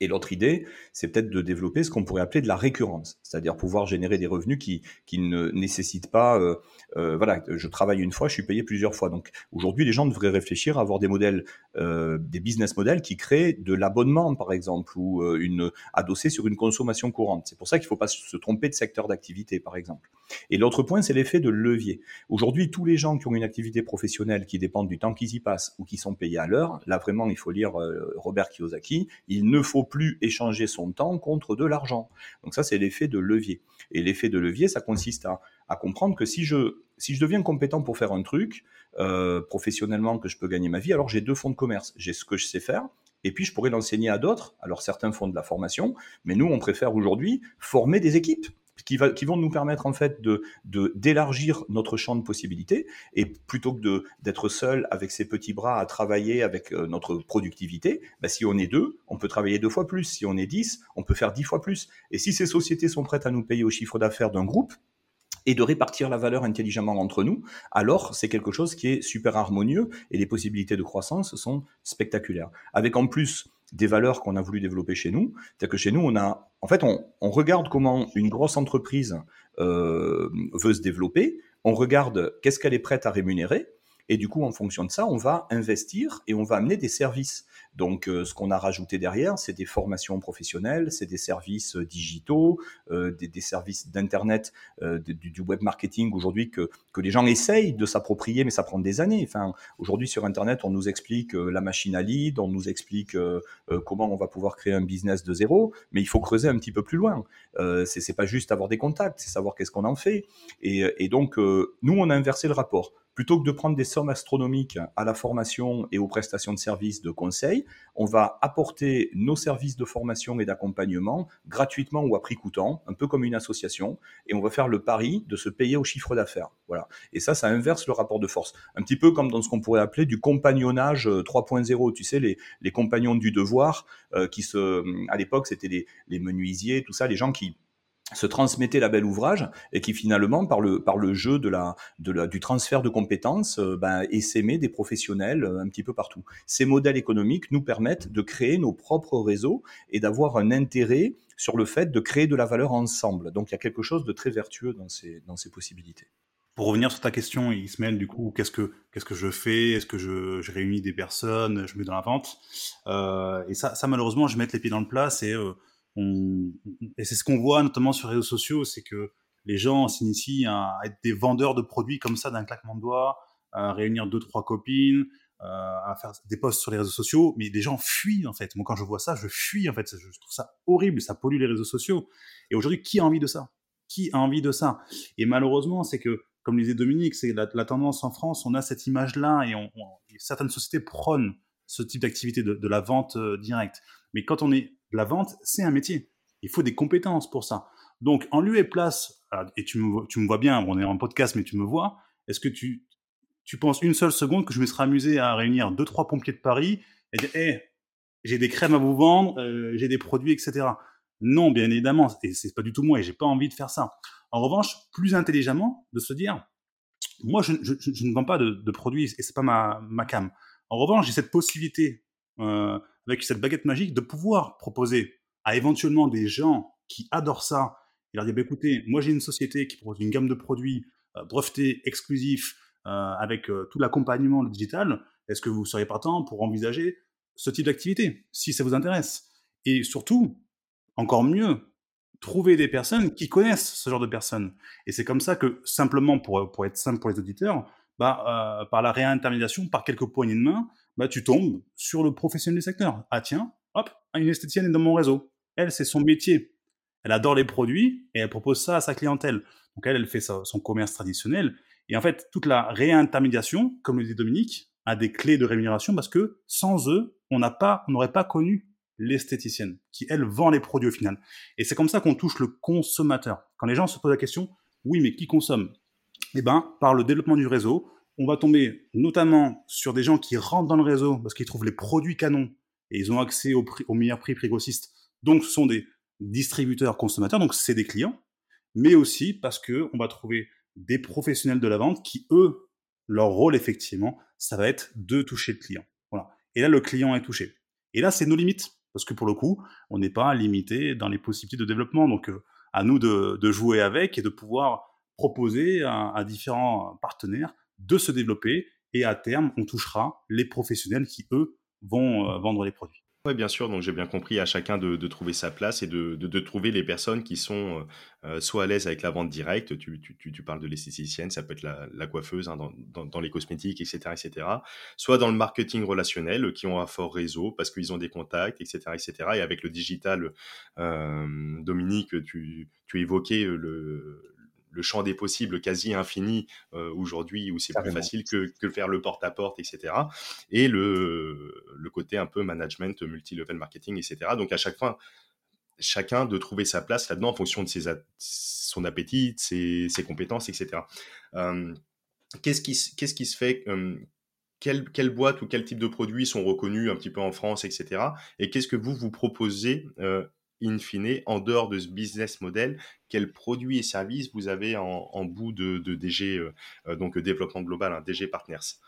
Et l'autre idée, c'est peut-être de développer ce qu'on pourrait appeler de la récurrence, c'est-à-dire pouvoir générer des revenus qui, qui ne nécessitent pas, euh, euh, voilà, je travaille une fois, je suis payé plusieurs fois. Donc aujourd'hui, les gens devraient réfléchir à avoir des modèles, euh, des business models qui créent de l'abonnement, par exemple, ou une adossé sur une consommation courante. C'est pour ça qu'il ne faut pas se tromper de secteur d'activité, par exemple. Et l'autre point, c'est l'effet de levier. Aujourd'hui, tous les gens qui ont une activité professionnelle qui dépendent du temps qu'ils y passent ou qui sont payés à l'heure, là vraiment, il faut lire Robert Kiyosaki, il ne faut plus échanger son temps contre de l'argent. Donc ça, c'est l'effet de levier. Et l'effet de levier, ça consiste à, comprendre que si je, si je deviens compétent pour faire un truc, euh, professionnellement, que je peux gagner ma vie, alors j'ai deux fonds de commerce. J'ai ce que je sais faire, et puis je pourrais l'enseigner à d'autres. Alors certains font de la formation, mais nous, on préfère aujourd'hui former des équipes qui, va, qui vont nous permettre en fait de d'élargir notre champ de possibilités et plutôt que d'être seul avec ses petits bras à travailler avec euh, notre productivité, bah, si on est deux, on peut travailler deux fois plus. Si on est dix, on peut faire dix fois plus. Et si ces sociétés sont prêtes à nous payer au chiffre d'affaires d'un groupe, et de répartir la valeur intelligemment entre nous, alors c'est quelque chose qui est super harmonieux et les possibilités de croissance sont spectaculaires. Avec en plus des valeurs qu'on a voulu développer chez nous. C'est-à-dire que chez nous, on a, en fait, on, regarde comment une grosse entreprise euh, veut se développer. On regarde qu'est-ce qu'elle est prête à rémunérer. Et du coup, en fonction de ça, on va investir et on va amener des services. Donc, euh, ce qu'on a rajouté derrière, c'est des formations professionnelles, c'est des services euh, digitaux, euh, des, services d'internet, du, web marketing aujourd'hui que, que les gens essayent de s'approprier, mais ça prend des années. Enfin, aujourd'hui sur internet, on nous explique la machine à lead, on nous explique comment on va pouvoir créer un business de zéro, mais il faut creuser un petit peu plus loin. c'est pas juste avoir des contacts, c'est savoir qu'est-ce qu'on en fait. Et donc, nous, on a inversé le rapport plutôt que de prendre des sommes astronomiques à la formation et aux prestations de services de conseil, on va apporter nos services de formation et d'accompagnement gratuitement ou à prix coûtant, un peu comme une association, et on va faire le pari de se payer au chiffre d'affaires. Voilà. Et ça, ça inverse le rapport de force. Un petit peu comme dans ce qu'on pourrait appeler du compagnonnage 3.0. Euh, tu sais, les, compagnons du devoir, euh, qui se, à l'époque, c'était les, les menuisiers, tout ça, les gens qui se transmettait la belle ouvrage et qui finalement par le par le jeu de la, de la du transfert de compétences euh, ben, essaimait des professionnels euh, un petit peu partout. Ces modèles économiques nous permettent de créer nos propres réseaux et d'avoir un intérêt sur le fait de créer de la valeur ensemble. Donc il y a quelque chose de très vertueux dans ces dans ces possibilités. Pour revenir sur ta question, Ismaël, du coup, qu'est-ce que qu'est-ce que je fais? Est-ce que je, réunis des personnes? Je mets dans la vente? Euh, Et ça, ça malheureusement, je mets les pieds dans le plat. C'est et c'est ce qu'on voit notamment sur les réseaux sociaux, c'est que les gens s'initient à être des vendeurs de produits comme ça d'un claquement de doigts, à réunir deux trois copines, euh, à faire des posts sur les réseaux sociaux, mais des gens fuient en fait. Moi quand je vois ça, je fuis en fait. Je trouve ça horrible, ça pollue les réseaux sociaux. Et aujourd'hui, qui a envie de ça? Qui a envie de ça? Et malheureusement, c'est que comme disait Dominique, c'est la, tendance en France, on a cette image-là et, certaines sociétés prônent ce type d'activité de, de, la vente euh, directe. Mais quand on est la vente, c'est un métier. Il faut des compétences pour ça. Donc, en lieu et place, et tu me, tu me vois bien, on est en podcast, mais tu me vois, est-ce que tu, tu penses une seule seconde que je me serais amusé à réunir deux, trois pompiers de Paris et dire, hé, j'ai des crèmes à vous vendre, euh, j'ai des produits, etc. Non, bien évidemment, et c'est pas du tout moi, et j'ai pas envie de faire ça. En revanche, plus intelligemment, de se dire, moi, je, ne vends pas de, produits, et c'est pas ma, ma cam. En revanche, j'ai cette possibilité, euh, avec cette baguette magique, de pouvoir proposer à éventuellement des gens qui adorent ça, et leur dire, bah, écoutez, moi j'ai une société qui propose une gamme de produits euh, brevetés, exclusifs, euh, avec tout l'accompagnement digital, est-ce que vous seriez partant pour envisager ce type d'activité, si ça vous intéresse? Et surtout, encore mieux, trouver des personnes qui connaissent ce genre de personnes. Et c'est comme ça que, simplement, pour, pour être simple pour les auditeurs, bah, euh, par la réintermédiation, par quelques poignées de main, bah, tu tombes sur le professionnel du secteur. Ah tiens, hop, une esthéticienne est dans mon réseau. Elle, c'est son métier. Elle adore les produits et elle propose ça à sa clientèle. Donc elle, elle fait son commerce traditionnel. Et en fait, toute la réintermédiation, comme le dit Dominique, a des clés de rémunération parce que sans eux, on on n'aurait pas connu l'esthéticienne qui elle vend les produits au final. Et c'est comme ça qu'on touche le consommateur. Quand les gens se posent la question, oui, mais qui consomme? Eh ben, par le développement du réseau, on va tomber notamment sur des gens qui rentrent dans le réseau parce qu'ils trouvent les produits canons et ils ont accès au, prix, au meilleur prix grossiste. Donc, ce sont des distributeurs consommateurs, donc c'est des clients, mais aussi parce que on va trouver des professionnels de la vente qui, eux, leur rôle, effectivement, ça va être de toucher le client. Voilà. Et là, le client est touché. Et là, c'est nos limites. Parce que pour le coup, on n'est pas limité dans les possibilités de développement. Donc, euh, à nous de, jouer avec et de pouvoir proposer à, différents partenaires de se développer. Et à terme, on touchera les professionnels qui, eux, vont euh, vendre les produits. Oui, bien sûr. Donc, j'ai bien compris à chacun de, trouver sa place et de, trouver les personnes qui sont euh, euh, soit à l'aise avec la vente directe. Tu, parles de l'esthéticienne, ça peut être la, coiffeuse hein, dans, les cosmétiques, etc., etc. Soit dans le marketing relationnel, qui ont un fort réseau parce qu'ils ont des contacts, etc., etc. Et avec le digital, Dominique, tu évoquais le, le champ des possibles quasi infini euh, aujourd'hui où c'est plus facile que, que faire le porte-à-porte, etc. Et le, le côté un peu management, multi-level marketing, etc. Donc à chaque fois, chacun de trouver sa place là-dedans en fonction de ses son appétit, ses, ses compétences, etc. Euh, qu'est-ce qui, qu'est-ce qui se fait euh, quelle, quelle, boîte ou quel type de produits sont reconnus un petit peu en France, etc. Et qu'est-ce que vous vous proposez in fine, en dehors de ce business model, quels produits et services vous avez en, bout de, DG, euh, euh, donc développement global, DG Partners?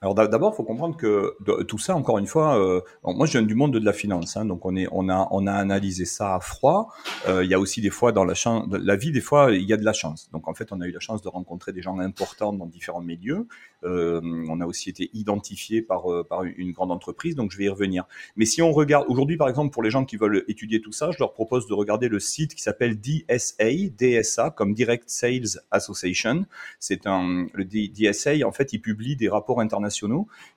Alors d'abord, il faut comprendre que tout ça, encore une fois, euh, moi je viens du monde de la finance, hein, donc on a, analysé ça à froid. Euh, il y a aussi des fois dans la vie, des fois il y a de la chance. Donc en fait, on a eu la chance de rencontrer des gens importants dans différents milieux. Euh, on a aussi été identifié par par une grande entreprise, donc je vais y revenir. Mais si on regarde aujourd'hui, par exemple, pour les gens qui veulent étudier tout ça, je leur propose de regarder le site qui s'appelle DSA, DSA comme Direct Sales Association. C'est un le DSA, en fait, il publie des rapports internationaux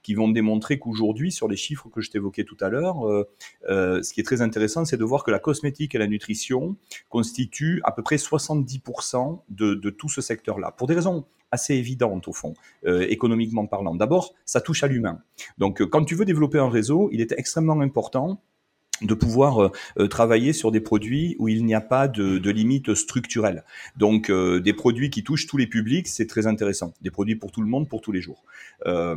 qui vont démontrer qu'aujourd'hui, sur les chiffres que je t'évoquais tout à l'heure, euh, euh, ce qui est très intéressant, c'est de voir que la cosmétique et la nutrition constituent à peu près 70% de, tout ce secteur-là. Pour des raisons assez évidentes au fond, euh, économiquement parlant. D'abord, ça touche à l'humain. Donc, quand tu veux développer un réseau, il est extrêmement important de pouvoir euh, euh, travailler sur des produits où il n'y a pas de, de limite structurelle. Donc euh, des produits qui touchent tous les publics, c'est très intéressant. Des produits pour tout le monde, pour tous les jours. Euh,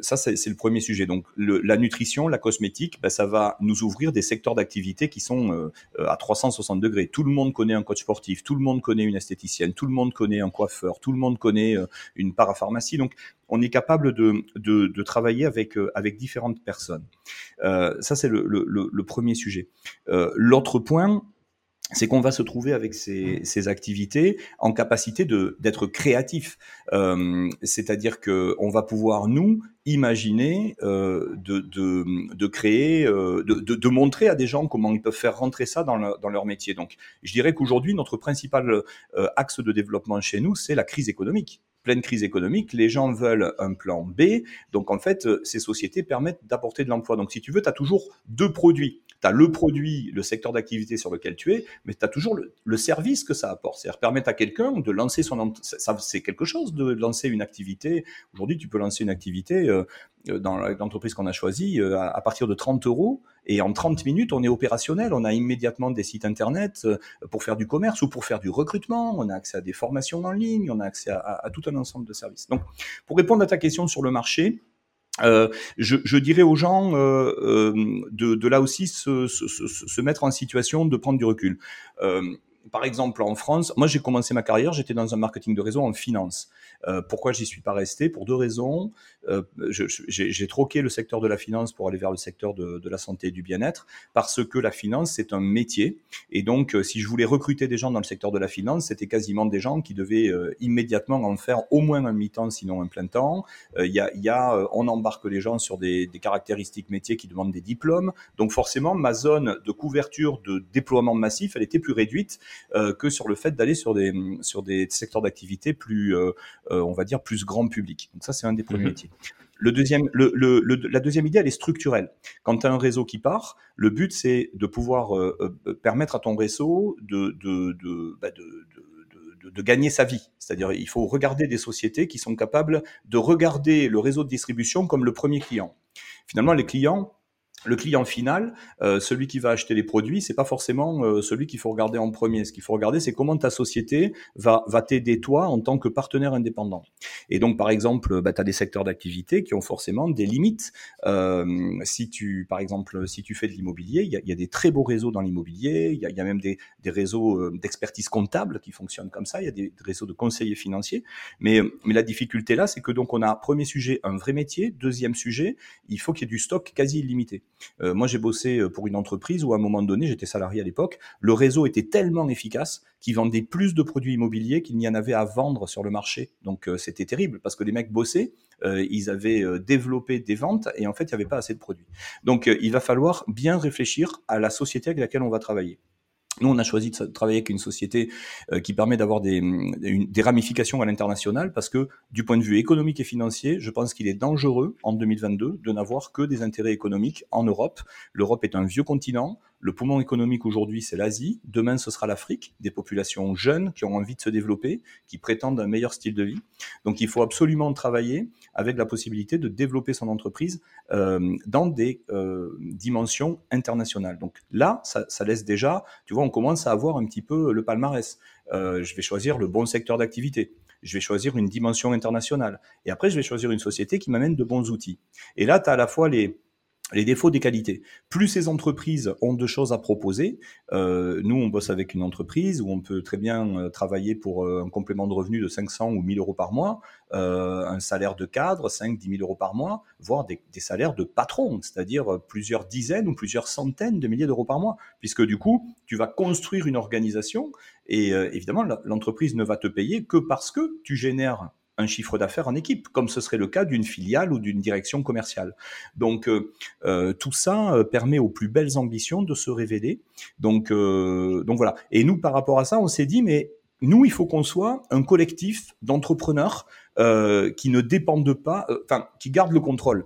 ça, c'est le premier sujet. Donc le, la nutrition, la cosmétique, ben, ça va nous ouvrir des secteurs d'activité qui sont à 360 degrés. Tout le monde connaît un coach sportif, tout le monde connaît une esthéticienne, tout le monde connaît un coiffeur, tout le monde connaît une parapharmacie. Donc on est capable de, de, de travailler avec, avec différentes personnes. Euh, ça, c'est le, le, le, premier sujet. Euh, L'autre point, c'est qu'on va se trouver avec ces, ces activités en capacité de d'être créatif. Euh, C'est-à-dire que on va pouvoir nous imaginer euh, de, de, de, créer, euh, de, de, montrer à des gens comment ils peuvent faire rentrer ça dans, dans leur métier. Donc, je dirais qu'aujourd'hui, notre principal euh, axe de développement chez nous, c'est la crise économique pleine crise économique, les gens veulent un plan B. Donc en fait, ces sociétés permettent d'apporter de l'emploi. Donc si tu veux, tu as toujours deux produits Tu as le produit, le secteur d'activité sur lequel tu es, mais tu as toujours le, service que ça apporte. C'est-à-dire permettre à quelqu'un de lancer son... Ça, c'est quelque chose de lancer une activité. Aujourd'hui, tu peux lancer une activité euh, dans l'entreprise qu'on a choisie euh, à, partir de 30 euros. Et en 30 minutes, on est opérationnel. On a immédiatement des sites Internet euh, pour faire du commerce ou pour faire du recrutement. On a accès à des formations en ligne. On a accès à, à tout un ensemble de services. Donc, pour répondre à ta question sur le marché, euh, je, je, dirais aux gens euh, euh, de, là aussi se, mettre en situation de prendre du recul. Par exemple, en France, moi j'ai commencé ma carrière, j'étais dans un marketing de réseau en finance. Euh, pourquoi j'y suis pas resté? Pour deux raisons. Euh, j'ai troqué le secteur de la finance pour aller vers le secteur de, la santé et du bien-être, parce que la finance c'est un métier, et donc euh, si je voulais recruter des gens dans le secteur de la finance, c'était quasiment des gens qui devaient euh, immédiatement en faire au moins un mi-temps, sinon un plein temps. Il y a, on embarque les gens sur des, caractéristiques métiers qui demandent des diplômes, donc forcément ma zone de couverture de déploiement massif, elle était plus réduite que sur le fait d'aller sur des, sur des secteurs d'activité plus, euh, euh, on va dire, plus grand public. Donc ça, c'est un des premiers mhm. métiers. Le deuxième, le, le, la deuxième idée, elle est structurelle. Quand tu as un réseau qui part, le but, c'est de pouvoir euh, permettre à ton réseau de, de, de, bah de, de, de gagner sa vie. C'est-à-dire, il faut regarder des sociétés qui sont capables de regarder le réseau de distribution comme le premier client. Finalement, les clients, le client final, euh, celui qui va acheter les produits, c'est pas forcément euh, celui qu'il faut regarder en premier. Ce qu'il faut regarder, c'est comment ta société va, va t'aider toi en tant que partenaire indépendant. Et donc, par exemple, bah, tu as des secteurs d'activité qui ont forcément des limites. Euh, si tu, par exemple, si tu fais de l'immobilier, il y a, y a, des très beaux réseaux dans l'immobilier. Il y, y a, même des, des réseaux euh, d'expertise comptable qui fonctionnent comme ça. Il y a des réseaux de conseillers financiers. Mais, mais la difficulté là, c'est que donc on a premier sujet un vrai métier. Deuxième sujet, il faut qu'il y ait du stock quasi illimité. Euh, moi, j'ai bossé euh, pour une entreprise où à un moment donné, j'étais salarié à l'époque, le réseau était tellement efficace qu'il vendait plus de produits immobiliers qu'il n'y en avait à vendre sur le marché. Donc euh, c'était terrible parce que les mecs bossaient, ils avaient développé des ventes et en fait, il n'y avait pas assez de produits. Donc il va falloir bien réfléchir à la société avec laquelle on va travailler. Nous, on a choisi de travailler avec une société euh, qui permet d'avoir des, des, ramifications à l'international parce que du point de vue économique et financier, je pense qu'il est dangereux en 2022 de n'avoir que des intérêts économiques en Europe. L'Europe est un vieux continent. Le poumon économique aujourd'hui, c'est l'Asie. Demain, ce sera l'Afrique. Des populations jeunes qui ont envie de se développer, qui prétendent un meilleur style de vie. Donc, il faut absolument travailler avec la possibilité de développer son entreprise euh, dans des euh, dimensions internationales. Donc là, ça, ça, laisse déjà, tu vois, on commence à avoir un petit peu le palmarès. Euh, je vais choisir le bon secteur d'activité. Je vais choisir une dimension internationale. Et après, je vais choisir une société qui m'amène de bons outils. Et là, tu as à la fois les, les défauts des qualités. Plus ces entreprises ont de choses à proposer, euh, nous on bosse avec une entreprise où on peut très bien euh, travailler pour euh, un complément de revenu de 500 ou 1000 euros par mois, un salaire de cadre, 5 10 000 euros par mois, voire des, des salaires de patron, c'est-à-dire plusieurs dizaines ou plusieurs centaines de milliers d'euros par mois, puisque du coup tu vas construire une organisation et évidemment l'entreprise ne va te payer que parce que tu génères un chiffre d'affaires en équipe, comme ce serait le cas d'une filiale ou d'une direction commerciale. Donc euh, euh tout ça euh, permet aux plus belles ambitions de se révéler. Donc, euh, donc voilà. Et nous, par rapport à ça, on s'est dit, mais nous, il faut qu'on soit un collectif d'entrepreneurs qui ne dépendent pas, enfin, qui gardent le contrôle.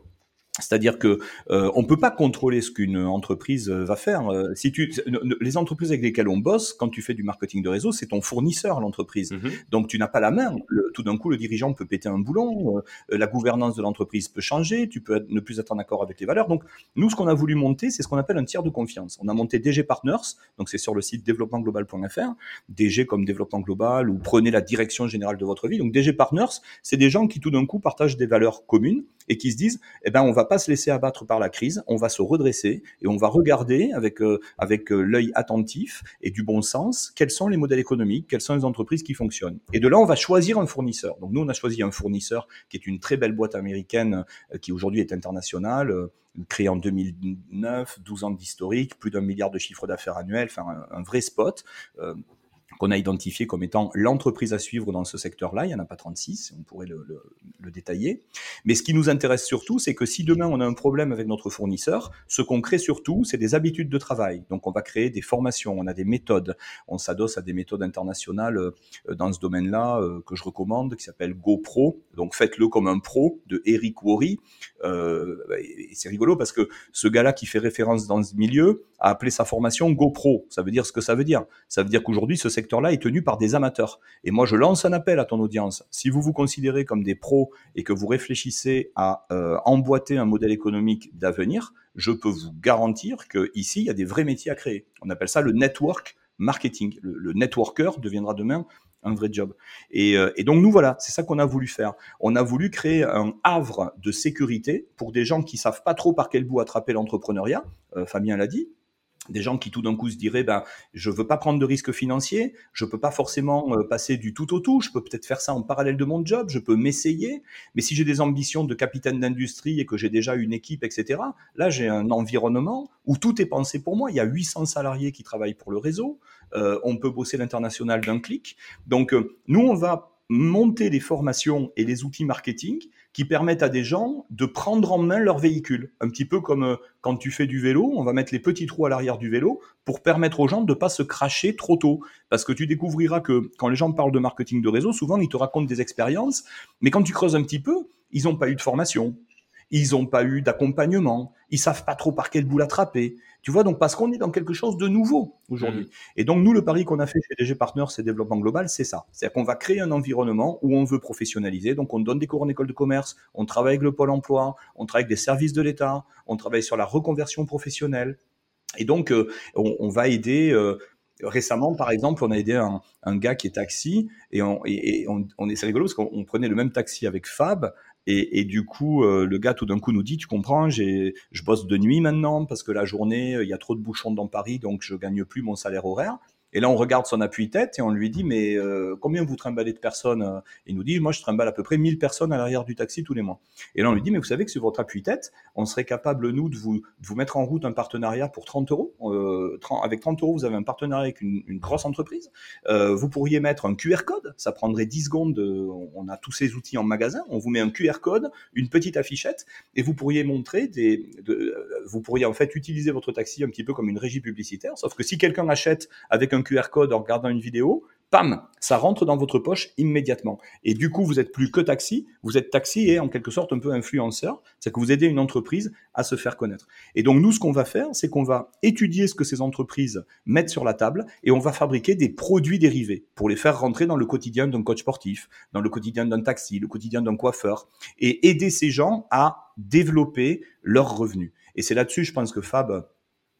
C'est-à-dire que euh, on peut pas contrôler ce qu'une entreprise euh, va faire. Euh, si tu, les entreprises avec lesquelles on bosse, quand tu fais du marketing de réseau, c'est ton fournisseur l'entreprise. Mhm. Donc tu n'as pas la main. tout d'un coup, le dirigeant peut péter un boulon, euh, la gouvernance de l'entreprise peut changer, tu peux ne plus être en accord avec les valeurs. Donc nous, ce qu'on a voulu monter, c'est ce qu'on appelle un tiers de confiance. On a monté DG Partners, donc c'est sur le site développementglobal.fr, DG comme développement global ou prenez la direction générale de votre vie. Donc DG Partners, c'est des gens qui tout d'un coup partagent des valeurs communes et qui se disent, eh ben on va pas se laisser abattre par la crise, on va se redresser et on va regarder avec euh, avec euh, l'œil attentif et du bon sens quels sont les modèles économiques, quelles sont les entreprises qui fonctionnent. Et de là, on va choisir un fournisseur. Donc nous, on a choisi un fournisseur qui est une très belle boîte américaine euh, qui aujourd'hui est internationale créée en 2009, 12 ans d'historique, plus d'un milliard de chiffre d'affaires annuel, enfin un, vrai spot qu'on a identifié comme étant l'entreprise à suivre dans ce secteur-là. Il n'y en a pas 36, on pourrait le, le, le, détailler. Mais ce qui nous intéresse surtout, c'est que si demain on a un problème avec notre fournisseur, ce qu'on crée surtout, c'est des habitudes de travail. Donc on va créer des formations, on a des méthodes, on s'adosse à des méthodes internationales euh, dans ce domaine-là euh, que je recommande, qui s'appelle GoPro. Donc faites-le comme un pro de Eric Worry. Euh, et c'est rigolo parce que ce gars-là qui fait référence dans ce milieu, a appelé sa formation GoPro. Ça veut dire ce que ça veut dire. Ça veut dire qu'aujourd'hui, ce secteur-là est tenu par des amateurs. Et moi, je lance un appel à ton audience. Si vous vous considérez comme des pros et que vous réfléchissez à euh, emboîter un modèle économique d'avenir, je peux vous garantir qu'ici, il y a des vrais métiers à créer. On appelle ça le network marketing. Le, networker deviendra demain un vrai job. Euh, et, donc nous voilà, c'est ça qu'on a voulu faire. On a voulu créer un havre de sécurité pour des gens qui savent pas trop par quel bout attraper l'entrepreneuriat. Euh, Fabien l'a dit, des gens qui tout d'un coup se diraient ben je veux pas prendre de risques financiers, je peux pas forcément euh, passer du tout au tout, je peux peut-être faire ça en parallèle de mon job, je peux m'essayer, mais si j'ai des ambitions de capitaine d'industrie et que j'ai déjà une équipe, etc. Là j'ai un environnement où tout est pensé pour moi. Il y a 800 salariés qui travaillent pour le réseau, on peut bosser l'international d'un clic. Donc euh, nous on va monter les formations et les outils marketing qui permettent à des gens de prendre en main leur véhicule. Un petit peu comme euh, quand tu fais du vélo, on va mettre les petits trous à l'arrière du vélo pour permettre aux gens de ne pas se cracher trop tôt. Parce que tu découvriras que quand les gens parlent de marketing de réseau, souvent ils te racontent des expériences, mais quand tu creuses un petit peu, ils n'ont pas eu de formation, ils n'ont pas eu d'accompagnement, ils savent pas trop par quel bout l'attraper. Tu vois, donc parce qu'on est dans quelque chose de nouveau aujourd'hui. Mmh. Et donc nous, le pari qu'on a fait chez DG Partners et Développement Global, c'est ça. C'est-à-dire qu'on va créer un environnement où on veut professionnaliser. Donc on donne des cours en école de commerce, on travaille avec le pôle emploi, on travaille avec des services de l'État, on travaille sur la reconversion professionnelle. Et donc euh, on, va aider. Euh, récemment, par exemple, on a aidé un, un gars qui est taxi et on, et, on, on est rigolo parce qu'on prenait le même taxi avec Fab et, du coup, euh, le gars tout d'un coup nous dit, tu comprends, j'ai, je bosse de nuit maintenant parce que la journée, il y a trop de bouchons dans Paris, donc je gagne plus mon salaire horaire. Et là, on regarde son appui-tête et on lui dit, mais euh, combien vous trimballez de personnes euh? Il nous dit, moi, je trimballe à peu près 1000 personnes à l'arrière du taxi tous les mois. Et là, on lui dit, mais vous savez que sur votre appui-tête, on serait capable, nous, de vous, de vous mettre en route un partenariat pour 30 euros. Euh, 30, avec 30 euros, vous avez un partenariat avec une, une grosse entreprise. Euh, vous pourriez mettre un QR code, ça prendrait 10 secondes. De, on a tous ces outils en magasin. On vous met un QR code, une petite affichette, et vous pourriez montrer des... De, vous pourriez en fait utiliser votre taxi un petit peu comme une régie publicitaire, sauf que si quelqu'un achète avec un QR code en regardant une vidéo, pam, ça rentre dans votre poche immédiatement. Et du coup, vous êtes plus que taxi, vous êtes taxi et en quelque sorte un peu influenceur, c'est que vous aidez une entreprise à se faire connaître. Et donc nous, ce qu'on va faire, c'est qu'on va étudier ce que ces entreprises mettent sur la table et on va fabriquer des produits dérivés pour les faire rentrer dans le quotidien d'un coach sportif, dans le quotidien d'un taxi, le quotidien d'un coiffeur, et aider ces gens à développer leurs revenus. Et c'est là-dessus, je pense que Fab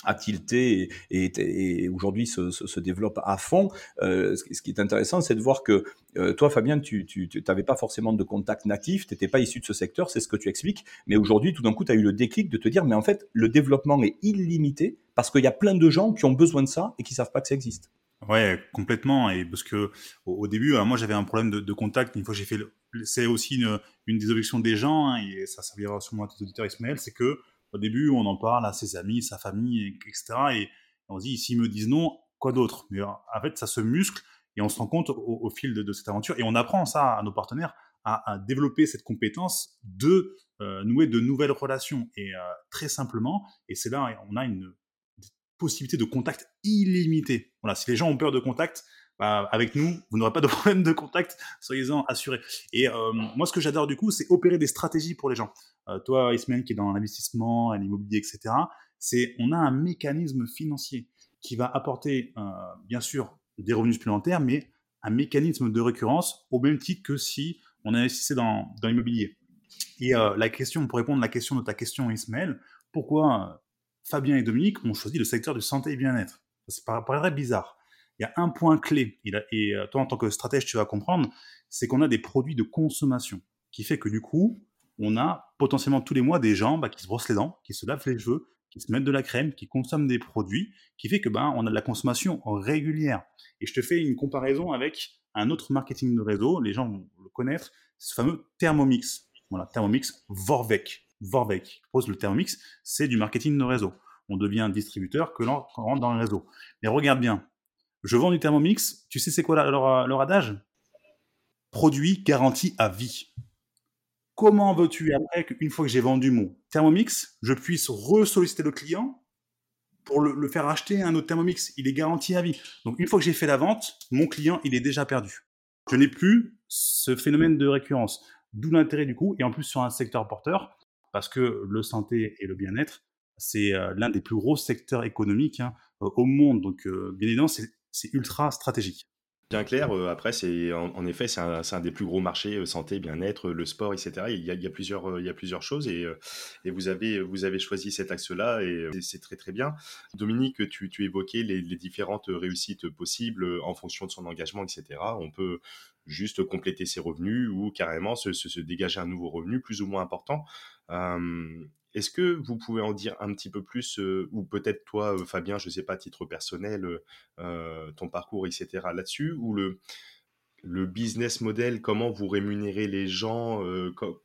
a tilté et, aujourd'hui se, développe à fond. Euh, ce qui est intéressant, c'est de voir que euh, toi, Fabien, tu n'avais pas forcément de contact natif, tu n'étais pas issu de ce secteur, c'est ce que tu expliques. Mais aujourd'hui, tout d'un coup, tu as eu le déclic de te dire, mais en fait, le développement est illimité parce qu'il y a plein de gens qui ont besoin de ça et qui savent pas que ça existe. Ouais, complètement. Et parce que au, début, moi, j'avais un problème de, contact. Une fois, j'ai fait, c'est aussi une, des objections des gens, hein, et ça servira sûrement à tes auditeurs, Ismaël, c'est que au début, on en parle à ses amis, sa famille, etc. Et on se dit, s'ils me disent non, quoi d'autre? Mais en fait, ça se muscle et on se rend compte au, fil de, cette aventure. Et on apprend ça à nos partenaires, à, développer cette compétence de euh, nouer de nouvelles relations. Et euh, très simplement, et c'est là, on a une possibilité de contact illimité. Voilà, si les gens ont peur de contact, bah, avec nous, vous n'aurez pas de *laughs* problème de contact, soyez-en assurés. Et euh, moi, ce que j'adore du coup, c'est opérer des stratégies pour les gens. Euh, toi, Ismaël, qui est dans l'investissement, l'immobilier, etc., c'est on a un mécanisme financier qui va apporter, euh, bien sûr, des revenus supplémentaires, mais un mécanisme de récurrence au même titre que si on investissait dans, l'immobilier. Et la question, pour répondre à la question de ta question, Ismaël, pourquoi Fabien et Dominique ont choisi le secteur de santé et bien-être? Ça paraît bizarre il y a un point clé, et euh, toi en tant que stratège tu vas comprendre, c'est qu'on a des produits de consommation, qui fait que du coup, on a potentiellement tous les mois des gens bah, qui se brossent les dents, qui se lavent les cheveux, qui se mettent de la crème, qui consomment des produits, qui fait que ben on a de la consommation régulière. Et je te fais une comparaison avec un autre marketing de réseau, les gens vont le connaître, ce fameux Thermomix. Voilà, Thermomix Vorvec. Vorvec, je propose le Thermomix, c'est du marketing de réseau. On devient distributeur que l'on rentre dans le réseau. Mais regarde bien, je vends du Thermomix, tu sais c'est quoi leur, leur adage? Produit garanti à vie. Comment veux-tu après qu'une fois que j'ai vendu mon Thermomix, je puisse ressolliciter le client pour le, faire acheter un autre Thermomix? Il est garanti à vie. Donc une fois que j'ai fait la vente, mon client, il est déjà perdu. Je n'ai plus ce phénomène de récurrence. D'où l'intérêt du coup, et en plus sur un secteur porteur, parce que le santé et le bien-être, c'est l'un des plus gros secteurs économiques hein, au monde. Donc, bien évidemment, c'est ultra stratégique. Bien clair, après, c'est en, effet, c'est un, des plus gros marchés, santé, bien-être, le sport, etc. Il y a, il y a plusieurs, choses et, vous, avez, choisi cet axe-là et c'est très très bien. Dominique, tu, évoquais les, différentes réussites possibles en fonction de son engagement, etc. On peut juste compléter ses revenus ou carrément se dégager un nouveau revenu plus ou moins important. Est-ce que vous pouvez en dire un petit peu plus, ou peut-être toi, Fabien, je ne sais pas, à titre personnel, ton parcours, etc., là-dessus, ou le, business model, comment vous rémunérez les gens,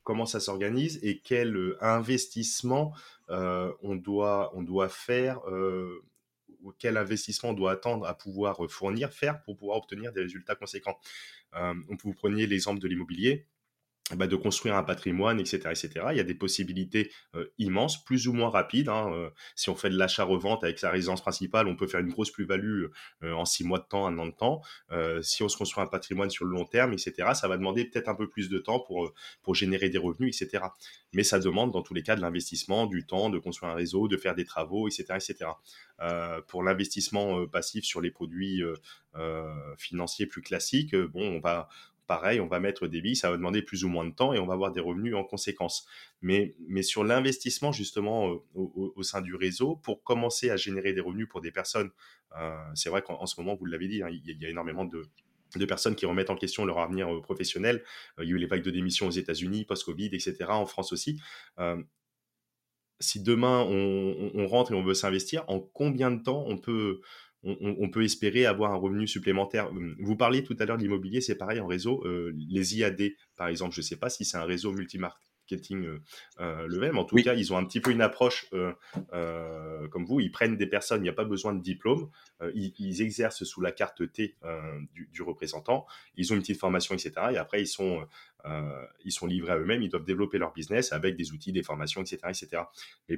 comment ça s'organise, et quel investissement on, doit, faire, quel investissement on doit attendre à pouvoir fournir, faire pour pouvoir obtenir des résultats conséquents? vous preniez l'exemple de l'immobilier bah, de construire un patrimoine, etc., etc. Il y a des possibilités euh, immenses, plus ou moins rapides. Hein, euh, si on fait de l'achat-revente avec sa résidence principale, on peut faire une grosse plus-value euh, en six mois de temps, un an de temps. si on se construit un patrimoine sur le long terme, etc., ça va demander peut-être un peu plus de temps pour, pour générer des revenus, etc. Mais ça demande dans tous les cas de l'investissement, du temps, de construire un réseau, de faire des travaux, etc., etc. pour l'investissement passif sur les produits financiers plus classiques, bon, on va pareil, on va mettre des billes, ça va demander plus ou moins de temps et on va avoir des revenus en conséquence. Mais, mais sur l'investissement justement euh, au, sein du réseau, pour commencer à générer des revenus pour des personnes, euh, c'est vrai qu'en ce moment, vous l'avez dit, hein, il, y a, énormément de, personnes qui remettent en question leur avenir euh, professionnel. il y a eu les vagues de démission aux États-Unis, post-Covid, etc., en France aussi. si demain on, rentre et on veut s'investir, en combien de temps on peut, on, peut espérer avoir un revenu supplémentaire. Hum, vous parliez tout à l'heure de l'immobilier, c'est pareil en réseau. Euh, les IAD, par exemple, je ne sais pas si c'est un réseau multimarketing euh, euh, le même. En tout cas, ils ont un petit peu une approche comme vous. Ils prennent des personnes, il n'y a pas besoin de diplôme. Ils, exercent sous la carte T du, du, représentant. Ils ont une petite formation, etc. Et après, ils sont euh, ils sont livrés à eux-mêmes, ils doivent développer leur business avec des outils, des formations, etc. etc.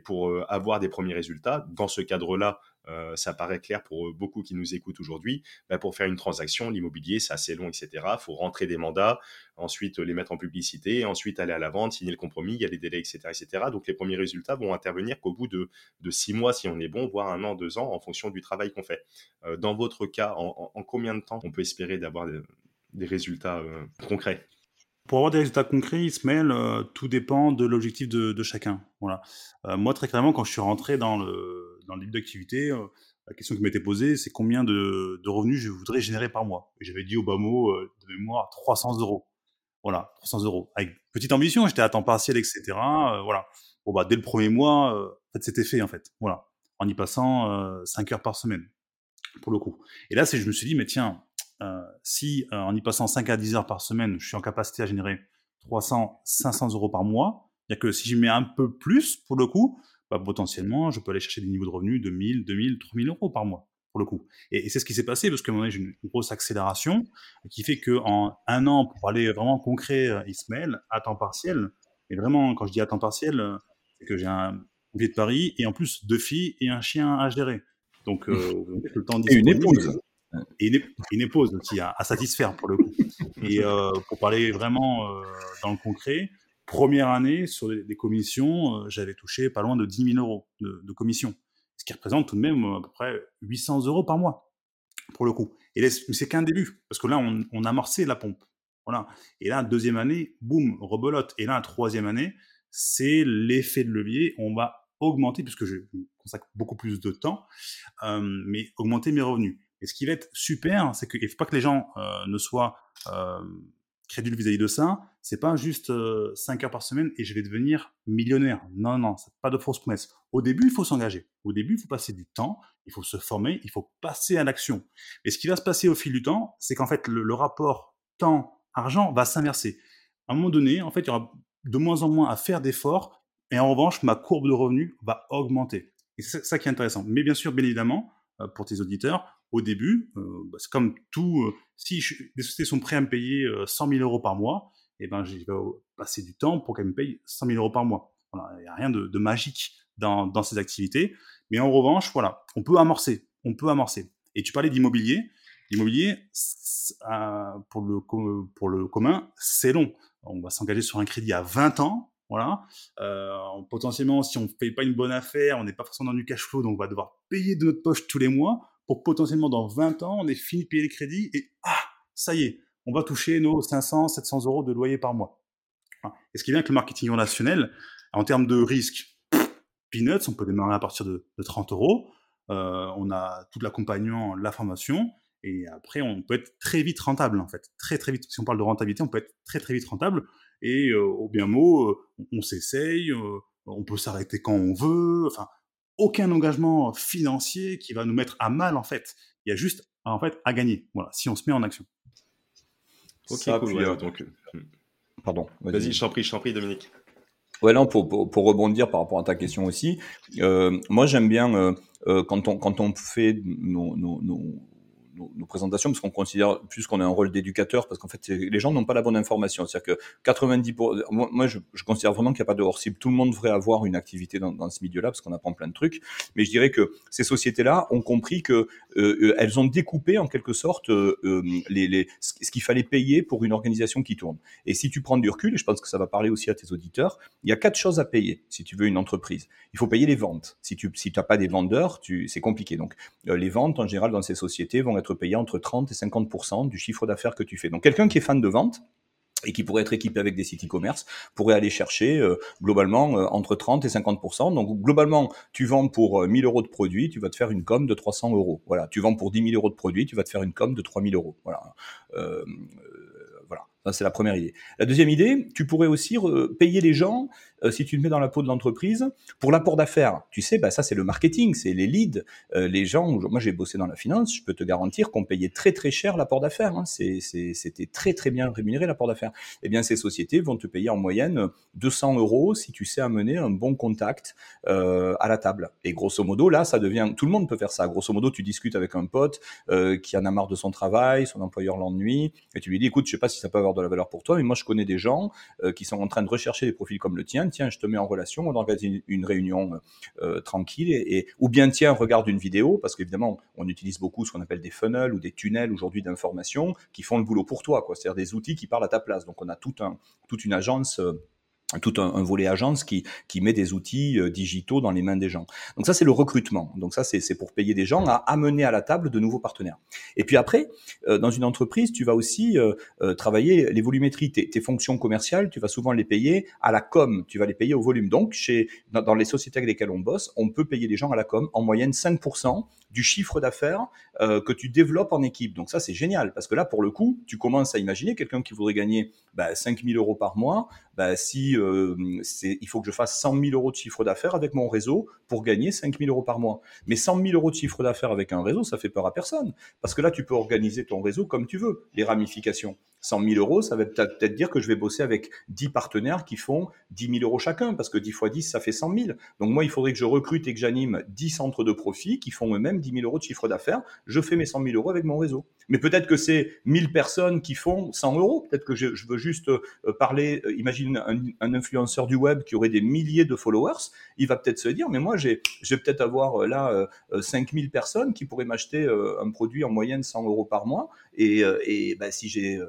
Pour euh, avoir des premiers résultats, dans ce cadre-là, euh, ça paraît clair pour beaucoup qui nous écoutent aujourd'hui, bah, pour faire une transaction, l'immobilier, c'est assez long, etc. Il faut rentrer des mandats, ensuite les mettre en publicité, ensuite aller à la vente, signer le compromis, il y a les délais, etc. etc. Donc les premiers résultats vont intervenir qu'au bout de, six mois, si on est bon, voire un an, deux ans, en fonction du travail qu'on fait. dans votre cas, en, combien de temps on peut espérer d'avoir des, résultats concrets? Pour avoir des résultats concrets, Ismaël, euh, tout dépend de l'objectif de, chacun. Voilà. Euh, moi, très clairement, quand je suis rentré dans le, dans d'activité, euh, la question qui m'était posée, c'est combien de, revenus je voudrais générer par mois? Et j'avais dit au bas mot, de mémoire, 300 euros. Voilà, 300 euros. Avec petite ambition, j'étais à temps partiel, etc. voilà. Bon, bah, dès le premier mois, en fait, c'était fait, en fait. Voilà. En y passant 5 heures par semaine, pour le coup. Et là, je me suis dit, mais tiens, euh, si euh, en y passant 5 à 10 heures par semaine, je suis en capacité à générer 300, 500 euros par mois, c'est-à-dire que si je mets un peu plus, pour le coup, bah, potentiellement, je peux aller chercher des niveaux de revenus de 1000, 2000, 3000 euros par mois, pour le coup. Et, c'est ce qui s'est passé, parce qu'à un moment donné, j'ai une, grosse accélération, qui fait qu'en un an, pour aller vraiment concret, euh, Ismaël, à temps partiel, et vraiment, quand je dis à temps partiel, c'est que j'ai un pied de Paris, et en plus deux filles et un chien à gérer. Donc, *laughs* le temps Et une épouse et une, épouse aussi à, satisfaire pour le coup. Et euh, pour parler vraiment euh, dans le concret, première année sur des, commissions, euh, j'avais touché pas loin de 10 000 euros de, de commissions, ce qui représente tout de même à peu près 800 euros par mois pour le coup. Et c'est qu'un début, parce que là, on, on amorçait la pompe. Voilà. Et là, deuxième année, boum, rebelote. Et là, troisième année, c'est l'effet de levier. On va augmenter, puisque je consacre beaucoup plus de temps, mais augmenter mes revenus. Et ce qui va être super, c'est qu'il ne faut pas que les gens euh, ne soient euh, crédules vis-à-vis de ça. C'est pas juste 5 euh, heures par semaine et je vais devenir millionnaire. Non, non, c'est pas de fausse promesse. Au début, il faut s'engager. Au début, il faut passer du temps, il faut se former, il faut passer à l'action. Et ce qui va se passer au fil du temps, c'est qu'en fait, le, rapport temps-argent va s'inverser. À un moment donné, en fait, il y aura de moins en moins à faire d'efforts et en revanche, ma courbe de revenus va augmenter. Et c'est ça qui est intéressant. Mais bien sûr, bien évidemment, pour tes auditeurs, au début, euh, bah, c'est comme tout, euh, si les sociétés sont prêtes à me payer 100 euh, 000 euros par mois, et eh ben, je vais passer du temps pour qu'elles me payent 100 000 euros par mois. il n'y a rien de, magique dans, ces activités. Mais en revanche, voilà, on peut amorcer. On peut amorcer. Et tu parlais d'immobilier. L'immobilier, pour le, commun, c'est long. On va s'engager sur un crédit à 20 ans. Voilà. Potentiellement, si on ne paye pas une bonne affaire, on n'est pas forcément dans du cash flow, donc on va devoir payer de notre poche tous les mois pour potentiellement dans 20 ans, on est fini de payer les crédits et ah, ça y est, on va toucher nos 500, 700 euros de loyer par mois. Et ce qui bien avec le marketing relationnel, en termes de risque, peanuts, on peut démarrer à partir de, 30 euros. Euh, on a tout l'accompagnement, la formation, et après, on peut être très vite rentable, en fait. Très, très vite. Si on parle de rentabilité, on peut être très, très vite rentable. Et euh, au bien mot, euh, on, s'essaye, on peut s'arrêter quand on veut. Enfin, aucun engagement financier qui va nous mettre à mal, en fait. Il y a juste, en fait, à gagner. Voilà, si on se met en action. Ok, cool. donc, Pardon. Vas-y, je t'en prie, je t'en prie, Dominique. Ouais, non, pour, pour, rebondir par rapport à ta question aussi, euh, moi j'aime bien euh, euh, quand, on, quand on fait nos, nos, nos, présentations, parce qu'on considère plus qu'on a un rôle d'éducateur, parce qu'en fait, les gens n'ont pas la bonne information. C'est-à-dire que 90 moi, je, je, considère vraiment qu'il n'y a pas de hors-cible. Tout le monde devrait avoir une activité dans, dans ce milieu-là, parce qu'on apprend plein de trucs. Mais je dirais que ces sociétés-là ont compris que euh, elles ont découpé en quelque sorte euh, euh les, les, ce qu'il fallait payer pour une organisation qui tourne. Et si tu prends du recul, et je pense que ça va parler aussi à tes auditeurs, il y a quatre choses à payer si tu veux une entreprise. Il faut payer les ventes. Si tu si pas des vendeurs, tu, c'est compliqué. Donc, euh, les ventes, en général, dans ces sociétés vont être être payé entre 30 et 50% du chiffre d'affaires que tu fais. Donc quelqu'un qui est fan de vente, et qui pourrait être équipé avec des sites e-commerce, pourrait aller chercher euh, globalement euh, entre 30 et 50%. Donc globalement, tu vends pour 1000 euh, euros de produits, tu vas te faire une com de 300 euros. Voilà, tu vends pour 10 000 euros de produits, tu vas te faire une com de 3000 euros. Voilà. voilà. Ça, c'est la première idée. La deuxième idée, tu pourrais aussi payer les gens euh, si tu te mets dans la peau de l'entreprise, pour l'apport d'affaires, tu sais, bah, ça c'est le marketing, c'est les leads. Euh, les gens, moi j'ai bossé dans la finance, je peux te garantir qu'on payait très très cher l'apport d'affaires. Hein. C'était très très bien rémunéré l'apport d'affaires. Eh bien ces sociétés vont te payer en moyenne 200 euros si tu sais amener un bon contact euh, à la table. Et grosso modo, là, ça devient, tout le monde peut faire ça. Grosso modo, tu discutes avec un pote qui en a marre de son travail, son employeur l'ennuie, et tu lui dis, écoute, je sais pas si ça peut avoir de la valeur pour toi, mais moi je connais des gens qui sont en train de rechercher des profils comme le tien tiens, je te mets en relation, on organise une, réunion euh, tranquille, et, ou bien tiens, regarde une vidéo, parce qu'évidemment, on utilise beaucoup ce qu'on appelle des funnels ou des tunnels aujourd'hui d'information qui font le boulot pour toi, quoi. C'est-à-dire des outils qui parlent à ta place. Donc on a tout un, toute une agence. Euh, tout un, volet agence qui, qui met des outils euh, digitaux dans les mains des gens. Donc ça, c'est le recrutement. Donc ça, c'est pour payer des gens à amener à la table de nouveaux partenaires. Et puis après, euh, dans une entreprise, tu vas aussi euh, travailler les volumétries. Tes, tes, fonctions commerciales, tu vas souvent les payer à la com, tu vas les payer au volume. Donc, chez, dans, les sociétés avec lesquelles on bosse, on peut payer des gens à la com en moyenne 5% du chiffre d'affaires euh, que tu développes en équipe. Donc ça, c'est génial, parce que là, pour le coup, tu commences à imaginer quelqu'un qui voudrait gagner bah, 5 000 euros par mois, bah, si euh, il faut que je fasse 100 000 euros de chiffre d'affaires avec mon réseau pour gagner 5 000 euros par mois. Mais 100 000 euros de chiffre d'affaires avec un réseau, ça fait peur à personne, parce que là, tu peux organiser ton réseau comme tu veux, les ramifications. 100 000 euros, ça va peut-être dire que je vais bosser avec 10 partenaires qui font 10 000 euros chacun, parce que 10 fois 10, ça fait 100 000. Donc moi, il faudrait que je recrute et que j'anime 10 centres de profit qui font eux-mêmes 10 000 euros de chiffre d'affaires. Je fais mes 100 000 euros avec mon réseau. Mais peut-être que c'est 1000 personnes qui font 100 euros. Peut-être que je, veux juste euh, parler, euh, imagine un, influenceur du web qui aurait des milliers de followers. Il va peut-être se dire, mais moi, j'ai, je vais peut-être avoir euh, là 5000 personnes qui pourraient m'acheter un produit en moyenne 100 euros par mois. Et, et bah, si j'ai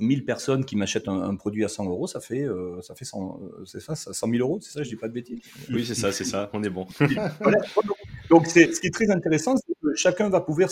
1000 personnes qui m'achètent un, produit à 100 euros, ça fait, euh, ça fait 100, euh, c'est ça, 100 000 euros, c'est ça, je dis pas de bêtises. Oui, c'est ça, c'est ça, on est bon. *laughs* Donc, ce qui est très intéressant, c'est que chacun va pouvoir,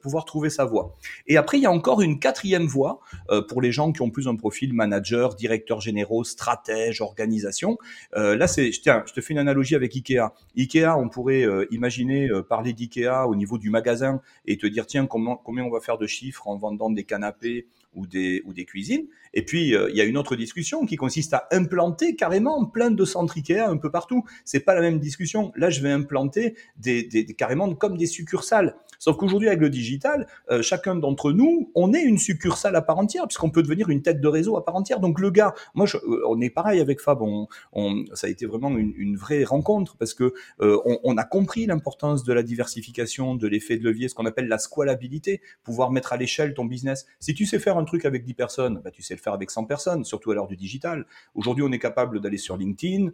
pouvoir trouver sa voie. Et après, il y a encore une quatrième voie euh, pour les gens qui ont plus un profil manager, directeur généraux, stratège, organisation. là, c'est, tiens, je te fais une analogie avec Ikea. Ikea, on pourrait imaginer parler d'Ikea au niveau du magasin et te dire, tiens, comment, combien on va faire de chiffres en vendant des canapés ou des, ou des cuisines. Et puis, euh, il y a une autre discussion qui consiste à implanter carrément plein de centres Ikea un peu partout. C'est pas la même discussion. Là, je vais implanter des, des, carrément comme des succursales. Sauf qu'aujourd'hui, avec le digital, euh, chacun d'entre nous, on est une succursale à part entière, puisqu'on peut devenir une tête de réseau à part entière. Donc le gars, moi, euh, on est pareil avec Fab. On, on, ça a été vraiment une, une vraie rencontre parce que on, on, a compris l'importance de la diversification, de l'effet de levier, ce qu'on appelle la squalabilité, pouvoir mettre à l'échelle ton business. Si tu sais faire un truc avec 10 personnes, bah, tu sais le faire avec 100 personnes, surtout à l'heure du digital. Aujourd'hui, on est capable d'aller sur LinkedIn,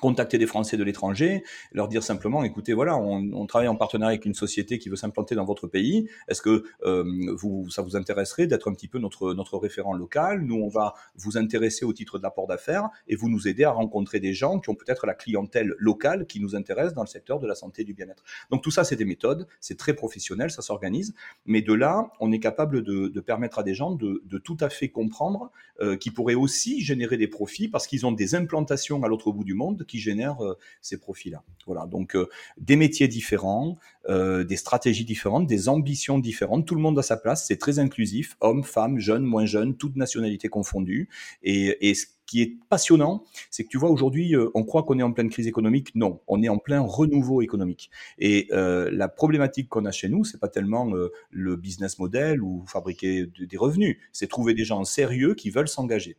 contacter des Français de l'étranger, leur dire simplement, écoutez, voilà, on, travaille en partenariat avec une société qui veut s'implanter dans votre pays. Est-ce que euh, vous, ça vous intéresserait d'être un petit peu notre, notre référent local? Nous, on va vous intéresser au titre de l'apport d'affaires et vous nous aider à rencontrer des gens qui ont peut-être la clientèle locale qui nous intéresse dans le secteur de la santé et du bien-être. Donc tout ça, c'est des méthodes, c'est très professionnel, ça s'organise. Mais de là, on est capable de, de permettre à des gens de, de tout à fait comprendre euh, qui pourraient aussi générer des profits parce qu'ils ont des implantations à l'autre bout du monde qui génèrent euh, ces profits-là. Voilà, donc euh, des métiers différents, euh, des stratégies différentes, des ambitions différentes. Tout le monde a sa place. C'est très inclusif, hommes, femmes, jeunes, moins jeunes, toutes nationalités confondues. Et, ce qui est passionnant, c'est que tu vois aujourd'hui, on croit qu'on est en pleine crise économique. Non, on est en plein renouveau économique. Et la problématique qu'on a chez nous, c'est pas tellement le business model ou fabriquer des revenus, c'est trouver des gens sérieux qui veulent s'engager.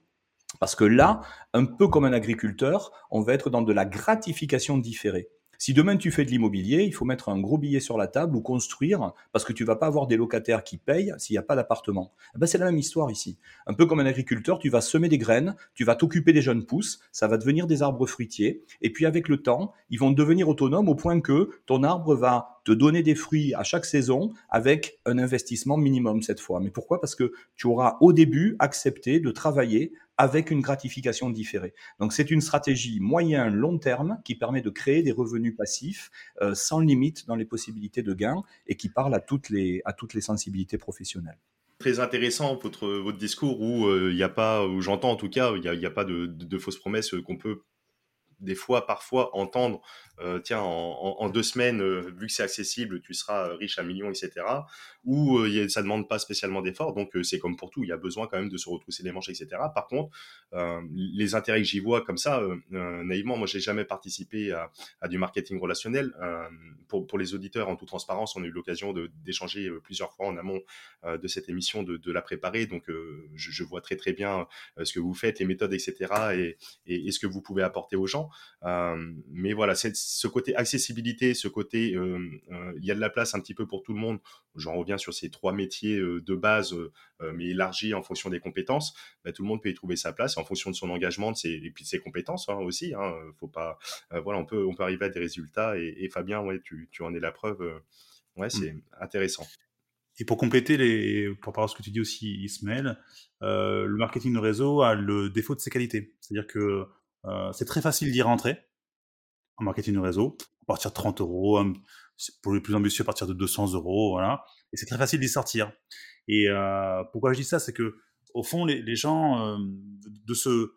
Parce que là, un peu comme un agriculteur, on va être dans de la gratification différée. Si demain tu fais de l'immobilier, il faut mettre un gros billet sur la table ou construire parce que tu vas pas avoir des locataires qui payent s'il n'y a pas d'appartement. Eh ben, c'est la même histoire ici. Un peu comme un agriculteur, tu vas semer des graines, tu vas t'occuper des jeunes pousses, ça va devenir des arbres fruitiers. Et puis avec le temps, ils vont devenir autonomes au point que ton arbre va te donner des fruits à chaque saison avec un investissement minimum cette fois. Mais pourquoi? Parce que tu auras au début accepté de travailler avec une gratification différée. Donc c'est une stratégie moyen-long terme qui permet de créer des revenus passifs euh, sans limite dans les possibilités de gains et qui parle à toutes les, à toutes les sensibilités professionnelles très intéressant votre votre discours où euh, il n'y a pas où j'entends en tout cas il n'y a, a, pas de, de, de fausses promesses qu'on peut des fois, parfois, entendre, euh, tiens, en, deux semaines, euh, vu que c'est accessible, tu seras euh, riche à millions, etc. Ou ça ça demande pas spécialement d'efforts, donc c'est comme pour tout, il y a besoin quand même de se retrousser les manches, etc. Par contre, les intérêts que j'y vois comme ça, naïvement, moi, j'ai jamais participé à, du marketing relationnel. Pour, les auditeurs, en toute transparence, on a eu l'occasion d'échanger plusieurs fois en amont de cette émission, de, la préparer, donc je, vois très très bien ce que vous faites, les méthodes, etc. Et, ce que vous pouvez apporter aux gens. Euh, mais voilà, c'est ce côté accessibilité, ce côté, il y a de la place un petit peu pour tout le monde. J'en reviens sur ces trois métiers de base, mais élargis en fonction des compétences. Bah, tout le monde peut y trouver sa place en fonction de son engagement de ses, et puis de ses compétences hein, aussi. Hein, faut pas, voilà, on peut, on peut arriver à des résultats. Et, Fabien, ouais, tu, tu, en es la preuve. ouais, mmh. c'est intéressant. Et pour compléter, les, pour parler de ce que tu dis aussi, Ismaël, euh, le marketing de réseau a le défaut de ses qualités. C'est-à-dire que euh, c'est très facile d'y rentrer en marketing réseau, à partir de 30 euros, pour les plus ambitieux, à partir de 200 euros, voilà. Et c'est très facile d'y sortir. Et euh, pourquoi je dis ça, c'est que au fond, les, les gens euh, de ce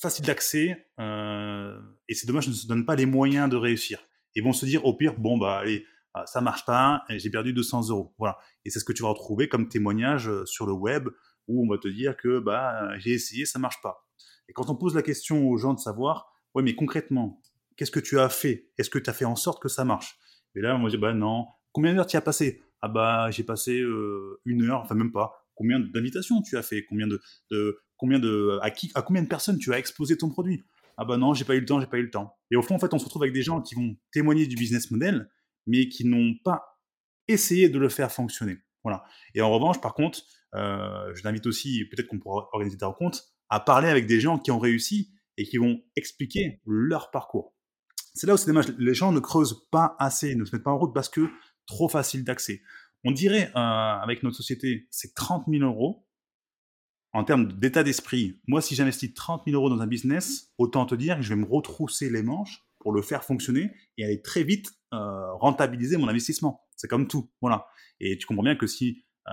facile d'accès, euh, et c'est dommage, ne se donnent pas les moyens de réussir. Et vont se dire, au pire, bon bah allez, ah, ça marche pas, j'ai perdu 200 euros. Voilà. Et c'est ce que tu vas retrouver comme témoignage sur le web, où on va te dire que bah j'ai essayé, ça marche pas. Et quand on pose la question aux gens de savoir, ouais, mais concrètement, qu'est-ce que tu as fait? Est-ce que tu as fait en sorte que ça marche? Et là, on va dire, bah non. Combien d'heures tu as passé? Ah bah, j'ai passé euh, une heure, enfin même pas. Combien d'invitations tu as fait? Combien de, de combien de, à, qui, à combien de personnes tu as exposé ton produit? Ah bah non, j'ai pas eu le temps, j'ai pas eu le temps. Et au fond, en fait, on se retrouve avec des gens qui vont témoigner du business model, mais qui n'ont pas essayé de le faire fonctionner. Voilà. Et en revanche, par contre, euh, je t'invite aussi, peut-être qu'on pourra organiser des rencontres, à parler avec des gens qui ont réussi et qui vont expliquer leur parcours. C'est là où c'est dommage, les gens ne creusent pas assez, ne se mettent pas en route parce que trop facile d'accès. On dirait, euh, avec notre société, c'est 30 000 euros. En termes d'état d'esprit, moi, si j'investis 30 000 euros dans un business, autant te dire que je vais me retrousser les manches pour le faire fonctionner et aller très vite euh, rentabiliser mon investissement. C'est comme tout, voilà. Et tu comprends bien que si, euh,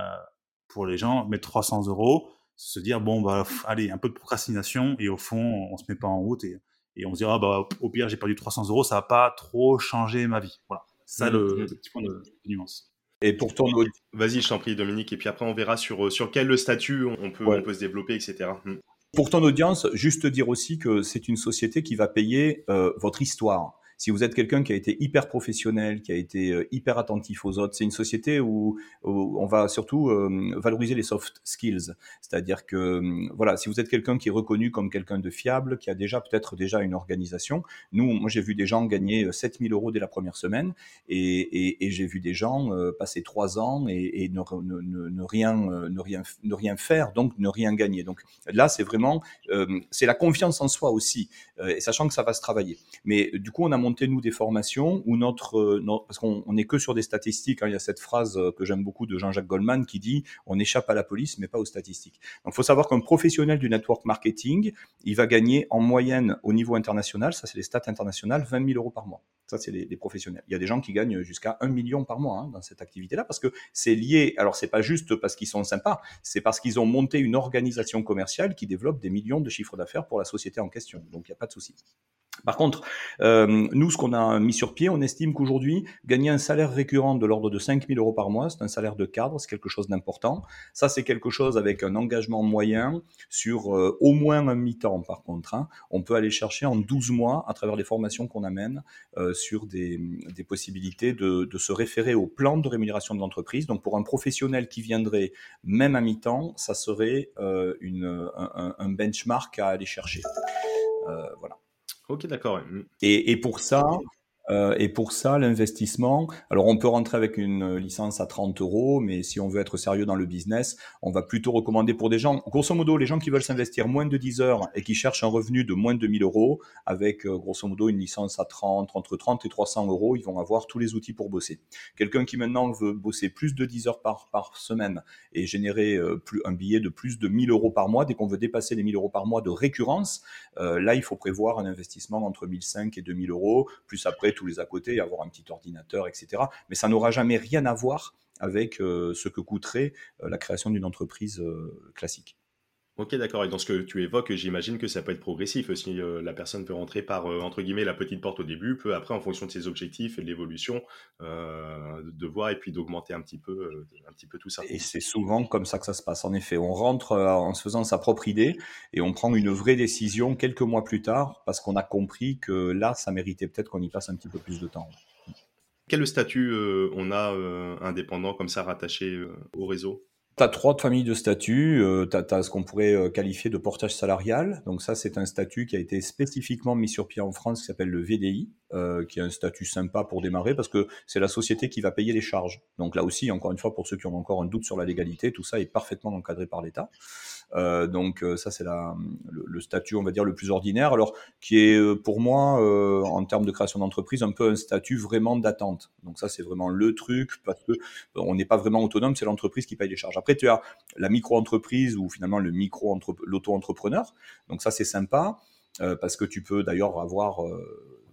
pour les gens, mettre 300 euros, se dire bon bah allez un peu de procrastination et au fond on se met pas en route et, et on se dira bah au pire j'ai perdu 300 euros ça va pas trop changer ma vie. Voilà. Ça mmh, le, mmh. petit point de, nuance. Et pour ton vas-y je t'en prie Dominique et puis après on verra sur sur quel statut on peut on peut se développer etc mmh. pour ton audience juste dire aussi que c'est une société qui va payer euh, votre histoire Si vous êtes quelqu'un qui a été hyper professionnel, qui a été euh, hyper attentif aux autres, c'est une société où, on va surtout euh, valoriser les soft skills. C'est-à-dire que, euh, voilà, si vous êtes quelqu'un qui est reconnu comme quelqu'un de fiable, qui a déjà peut-être déjà une organisation, nous, moi j'ai vu des gens gagner 7000 euros dès la première semaine et, j'ai vu des gens passer trois ans et, ne, rien, ne, rien, ne rien faire, donc ne rien gagner. Donc là, c'est vraiment, c'est la confiance en soi aussi, et sachant que ça va se travailler. Mais du coup, on a monté, nous, des formations où notre, parce qu'on n'est que sur des statistiques, hein, il y a cette phrase que j'aime beaucoup de Jean-Jacques Goldman qui dit, on échappe à la police, mais pas aux statistiques. Donc, il faut savoir qu'un professionnel du network marketing, il va gagner en moyenne au niveau international, ça c'est les stats internationales, 20 000 euros par mois. Ça, c'est les, professionnels. Il y a des gens qui gagnent jusqu'à 1 million par mois hein, dans cette activité-là parce que c'est lié. Alors, c'est pas juste parce qu'ils sont sympas, c'est parce qu'ils ont monté une organisation commerciale qui développe des millions de chiffres d'affaires pour la société en question. Donc, il n'y a pas de souci. Par contre, euh, nous, ce qu'on a mis sur pied, on estime qu'aujourd'hui, gagner un salaire récurrent de l'ordre de 5 000 euros par mois, c'est un salaire de cadre, c'est quelque chose d'important. Ça, c'est quelque chose avec un engagement moyen sur euh, au moins un mi-temps, par contre. Hein. On peut aller chercher en 12 mois, à travers les formations qu'on amène, euh, sur des, possibilités de, se référer au plan de rémunération de l'entreprise. Donc, pour un professionnel qui viendrait même à mi-temps, ça serait un, un, benchmark à aller chercher. voilà. Ok, d'accord. Et, et, pour ça, euh, et pour ça, l'investissement, alors on peut rentrer avec une licence à 30 euros, mais si on veut être sérieux dans le business, on va plutôt recommander pour des gens, grosso modo, les gens qui veulent s'investir moins de 10 heures et qui cherchent un revenu de moins de 1000 euros, avec euh, grosso modo une licence à 30, entre 30 et 300 euros, ils vont avoir tous les outils pour bosser. Quelqu'un qui maintenant veut bosser plus de 10 heures par, semaine et générer euh, plus, un billet de plus de 1000 euros par mois, dès qu'on veut dépasser les 1000 euros par mois de récurrence, là, il faut prévoir un investissement entre 1005 et 2000 euros, plus après tous les à côté, avoir un petit ordinateur, etc. Mais ça n'aura jamais rien à voir avec euh, ce que coûterait euh, la création d'une entreprise euh, classique. Ok, d'accord. Et dans ce que tu évoques, j'imagine que ça peut être progressif aussi. Euh, la personne peut rentrer par, euh, entre guillemets, la petite porte au début, peut après, en fonction de ses objectifs et de l'évolution, euh, de voir et puis d'augmenter un, petit peu, un petit peu tout ça. Et c'est souvent comme ça que ça se passe. En effet, on rentre en se faisant sa propre idée et on prend une vraie décision quelques mois plus tard parce qu'on a compris que là, ça méritait peut-être qu'on y passe un petit peu plus de temps. Quel statut on a indépendant comme ça rattaché au réseau? Tu as trois familles de statuts. Euh, tu ce qu'on pourrait euh, qualifier de portage salarial. Donc ça, c'est un statut qui a été spécifiquement mis sur pied en France qui s'appelle le VDI, euh, qui est un statut sympa pour démarrer parce que c'est la société qui va payer les charges. Donc là aussi, encore une fois, pour ceux qui ont encore un doute sur la légalité, tout ça est parfaitement encadré par l'État. Euh, donc euh, ça c'est le, statut on va dire le plus ordinaire, alors qui est euh, pour moi en termes de création d'entreprise un peu un statut vraiment d'attente. Donc ça c'est vraiment le truc parce que on n'est pas vraiment autonome, c'est l'entreprise qui paye les charges. Après tu as la micro-entreprise ou finalement le micro l'auto-entrepreneur. Donc ça c'est sympa parce que tu peux d'ailleurs avoir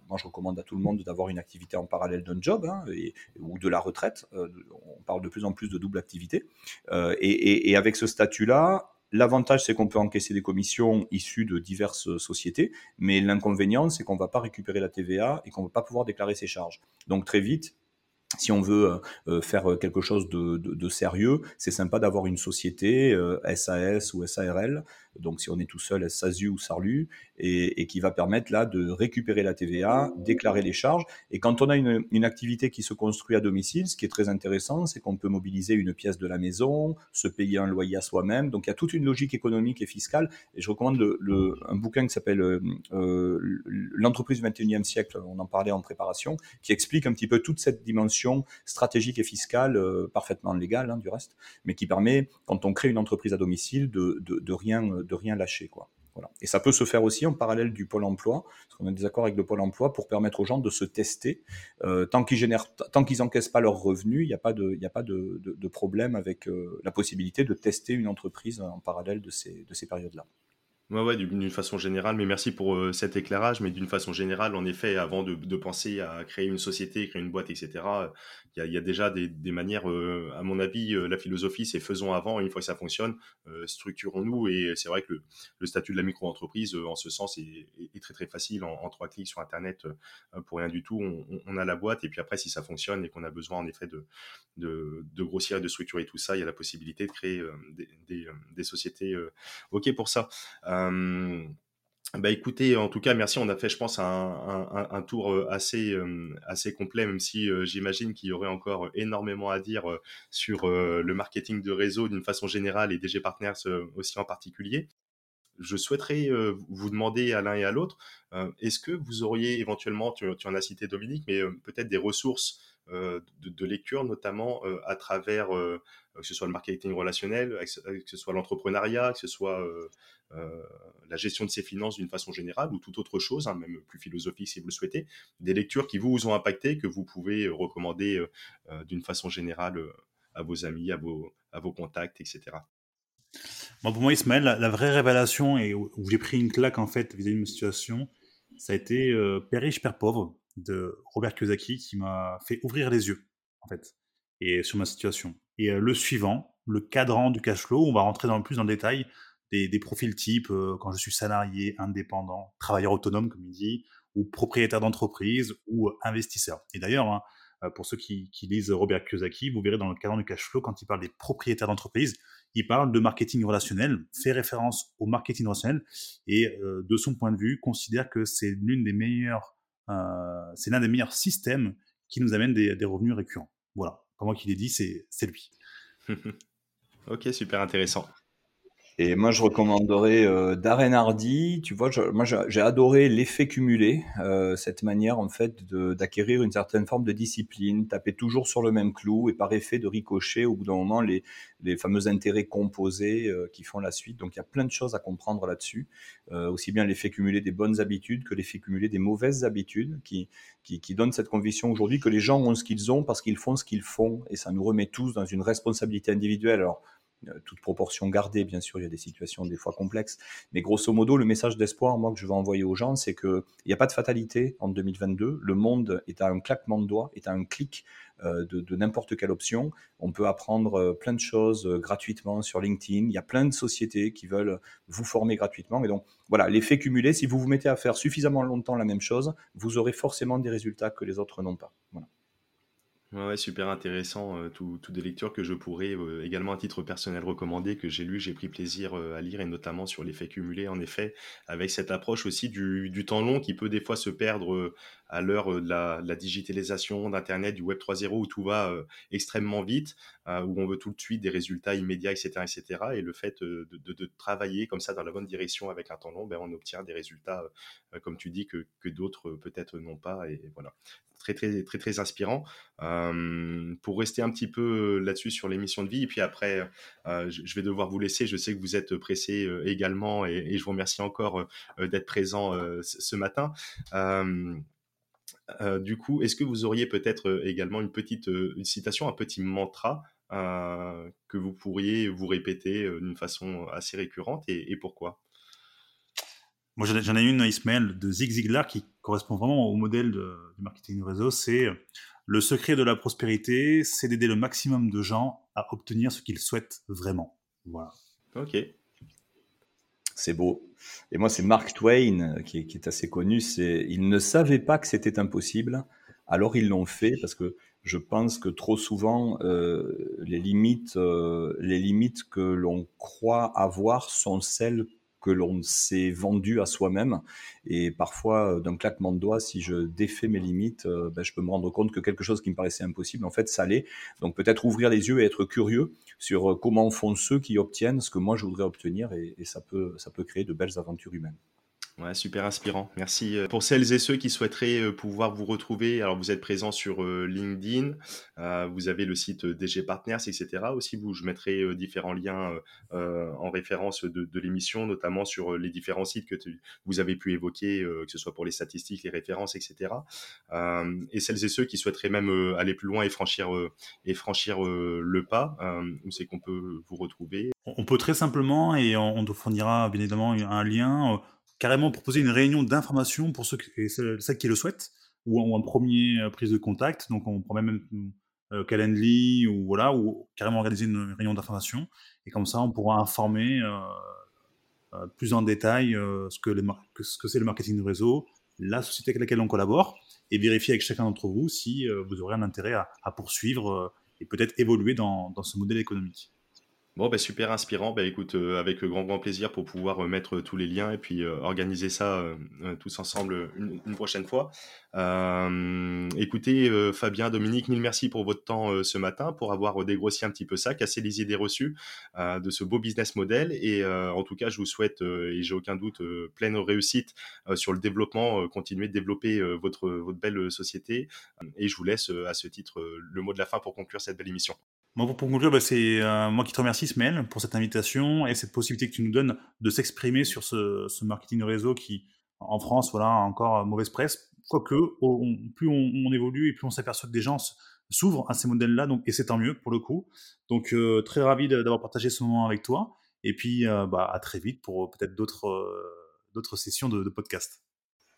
moi, je recommande à tout le monde d'avoir une activité en parallèle d'un job hein, et, ou de la retraite. on parle de plus en plus de double activité. et, avec ce statut-là, L'avantage, c'est qu'on peut encaisser des commissions issues de diverses sociétés, mais l'inconvénient, c'est qu'on ne va pas récupérer la TVA et qu'on ne va pas pouvoir déclarer ses charges. Donc très vite, si on veut euh, euh, faire quelque chose de, sérieux, c'est sympa d'avoir une société SAS euh, ou SARL donc si on est tout seul, SASU ou SARLU, et, qui va permettre là de récupérer la TVA, déclarer les charges. Et quand on a une, activité qui se construit à domicile, ce qui est très intéressant, c'est qu'on peut mobiliser une pièce de la maison, se payer un loyer à soi-même. Donc il y a toute une logique économique et fiscale. Et je recommande un bouquin qui s'appelle euh, euh, L'entreprise du 21e siècle, on en parlait en préparation, qui explique un petit peu toute cette dimension stratégique et fiscale, euh, parfaitement légale hein, du reste, mais qui permet, quand on crée une entreprise à domicile, de, de, de rien lâcher. Quoi. Et ça peut se faire aussi en parallèle du pôle emploi, parce qu'on a des accords avec le pôle emploi pour permettre aux gens de se tester. Euh, tant qu'ils génèrent, tant qu'ils encaissent pas leurs revenus, il n'y a pas de, problème avec euh, la possibilité de tester une entreprise en parallèle de ces, de ces périodes-là. Ouais, d'une façon générale, mais merci pour euh, cet éclairage. Mais d'une façon générale, en effet, avant de, penser à créer une société, créer une boîte, etc., il y a, déjà des, manières, euh, à mon avis, euh, la philosophie, c'est faisons avant, une fois que ça fonctionne, structurons-nous. Et c'est vrai que le, statut de la micro-entreprise, en ce sens, est, très très facile. En, trois clics sur Internet, pour rien du tout, on, a la boîte. Et puis après, si ça fonctionne et qu'on a besoin, en effet, de, grossir et de structurer tout ça, il y a la possibilité de créer des, sociétés OK pour ça. Bah écoutez, en tout cas, merci. On a fait, je pense, un, tour assez, assez complet, même si j'imagine qu'il y aurait encore énormément à dire sur le marketing de réseau d'une façon générale et DG Partners aussi en particulier. Je souhaiterais vous demander à l'un et à l'autre, est-ce que vous auriez éventuellement, tu, en as cité Dominique, mais peut-être des ressources de, de, lecture, notamment à travers que ce soit le marketing relationnel, que ce soit l'entrepreneuriat, que ce soit euh, la gestion de ses finances d'une façon générale ou toute autre chose, hein, même plus philosophique si vous le souhaitez, des lectures qui vous ont impacté, que vous pouvez euh, recommander euh, d'une façon générale à vos amis, à vos, à vos contacts, etc. Bon, pour moi, Ismaël, la, vraie révélation et où, j'ai pris une claque en fait vis-à-vis de ma situation, ça a été Père riche, Père pauvre de Robert Kiyosaki qui m'a fait ouvrir les yeux en fait et sur ma situation. Et le suivant, le cadran du cash flow, on va rentrer dans le plus dans le détail des, profils types euh, quand je suis salarié, indépendant, travailleur autonome, comme il dit, ou propriétaire d'entreprise ou euh, investisseur. Et d'ailleurs, hein, euh, pour ceux qui, lisent Robert Kiyosaki, vous verrez dans le cadre du cash flow, quand il parle des propriétaires d'entreprise, il parle de marketing relationnel, fait référence au marketing relationnel, et de son point de vue, considère que c'est l'une des meilleures, c'est l'un des meilleurs systèmes qui nous amène des, des revenus récurrents. Voilà, comment qu'il est dit, c'est lui. *laughs* ok, super intéressant. Et moi, je recommanderais euh, Darren Hardy. Tu vois, moi, j'ai adoré l'effet cumulé, euh, cette manière en fait d'acquérir une certaine forme de discipline, taper toujours sur le même clou et par effet de ricocher au bout d'un moment les, fameux intérêts composés euh, qui font la suite. Donc, il y a plein de choses à comprendre là-dessus, euh, aussi bien l'effet cumulé des bonnes habitudes que l'effet cumulé des mauvaises habitudes, qui, qui, qui donne cette conviction aujourd'hui que les gens ont ce qu'ils ont parce qu'ils font ce qu'ils font, et ça nous remet tous dans une responsabilité individuelle. Alors toute proportion gardée, bien sûr, il y a des situations des fois complexes, mais grosso modo, le message d'espoir, moi, que je veux envoyer aux gens, c'est qu'il n'y a pas de fatalité en 2022. Le monde est à un claquement de doigts, est à un clic euh, de, n'importe quelle option. On peut apprendre euh, plein de choses gratuitement sur LinkedIn. Il y a plein de sociétés qui veulent vous former gratuitement. Et donc, voilà, l'effet cumulé, si vous vous mettez à faire suffisamment longtemps la même chose, vous aurez forcément des résultats que les autres n'ont pas. Voilà. Ouais, super intéressant, euh, tout, tout des lectures que je pourrais euh, également à titre personnel recommander, que j'ai lu, j'ai pris plaisir euh, à lire, et notamment sur l'effet cumulé, en effet, avec cette approche aussi du, du temps long qui peut des fois se perdre à l'heure de la, digitalisation, d'Internet, du Web 3.0, où tout va extrêmement vite, où on veut tout de suite des résultats immédiats, etc. etc. et le fait de, travailler comme ça dans la bonne direction avec un temps long, ben, on obtient des résultats, comme tu dis, que, d'autres peut-être n'ont pas, et voilà très très très très inspirant. Euh, pour rester un petit peu là-dessus sur l'émission de vie, et puis après, euh, je vais devoir vous laisser. Je sais que vous êtes pressé euh, également, et, je vous remercie encore d'être présent ce matin. Du coup, est-ce que vous auriez peut-être également une petite une citation, un petit mantra que vous pourriez vous répéter d'une façon assez récurrente, et pourquoi? Moi, j'en ai une, Ismaël, de Zig Ziglar, qui correspond vraiment au modèle de, du marketing de réseau. C'est le secret de la prospérité, c'est d'aider le maximum de gens à obtenir ce qu'ils souhaitent vraiment. Voilà. Ok. C'est beau. Et moi, c'est Mark Twain, qui est, qui est assez connu. C'est, ils ne savaient pas que c'était impossible, alors ils l'ont fait, parce que je pense que trop souvent, euh, les, limites, euh, les limites que l'on croit avoir sont celles que l'on s'est vendu à soi-même. Et parfois, euh, d'un claquement de doigts, si je défais mes limites, euh, ben, je peux me rendre compte que quelque chose qui me paraissait impossible, en fait, ça l'est. Donc peut-être ouvrir les yeux et être curieux sur euh, comment font ceux qui obtiennent ce que moi je voudrais obtenir, et, et ça, peut, ça peut créer de belles aventures humaines. Super inspirant. Merci. Euh, pour celles et ceux qui souhaiteraient euh, pouvoir vous retrouver, alors vous êtes présent sur euh, LinkedIn, vous avez le site DG Partners, etc. Aussi, je mettrai différents liens en référence de, l'émission, notamment sur les différents sites que vous avez pu évoquer, que ce soit pour les statistiques, les références, etc. et celles et ceux qui souhaiteraient même aller plus loin et franchir, et franchir le pas, où c'est qu'on peut vous retrouver On peut très simplement, et on, on fournira bien évidemment un lien carrément proposer une réunion d'information pour ceux qui, celles qui le souhaitent, ou, un premier euh, prise de contact. Donc on prend même euh, Calendly ou voilà, ou carrément organiser une réunion d'information. Et comme ça, on pourra informer euh, euh plus en détail ce que, c'est le marketing de réseau, la société avec laquelle on collabore, et vérifier avec chacun d'entre vous si vous aurez un intérêt à, poursuivre et peut-être évoluer dans, ce modèle économique. Bon, bah, super inspirant. Bah, écoute, euh, avec grand, grand plaisir pour pouvoir euh, mettre tous les liens et puis euh, organiser ça tous ensemble une, prochaine fois. écoutez, Fabien, Dominique, mille merci pour votre temps ce matin, pour avoir dégrossi un petit peu ça, cassé les idées reçues de ce beau business model. Et en tout cas, je vous souhaite, et j'ai aucun doute, pleine réussite sur le développement. continuer de développer votre, votre belle société. Et je vous laisse à ce titre le mot de la fin pour conclure cette belle émission. Pour conclure, bah, c'est euh, moi qui te remercie, Smel, pour cette invitation et cette possibilité que tu nous donnes de s'exprimer sur ce, marketing réseau qui, en France, voilà, a encore mauvaise presse. Quoique, plus on, évolue et plus on s'aperçoit que des gens s'ouvrent à ces modèles-là, donc et c'est tant mieux pour le coup. Donc, euh, très ravi d'avoir partagé ce moment avec toi. Et puis, euh, bah, à très vite pour peut-être d'autres d'autres sessions de, de podcast.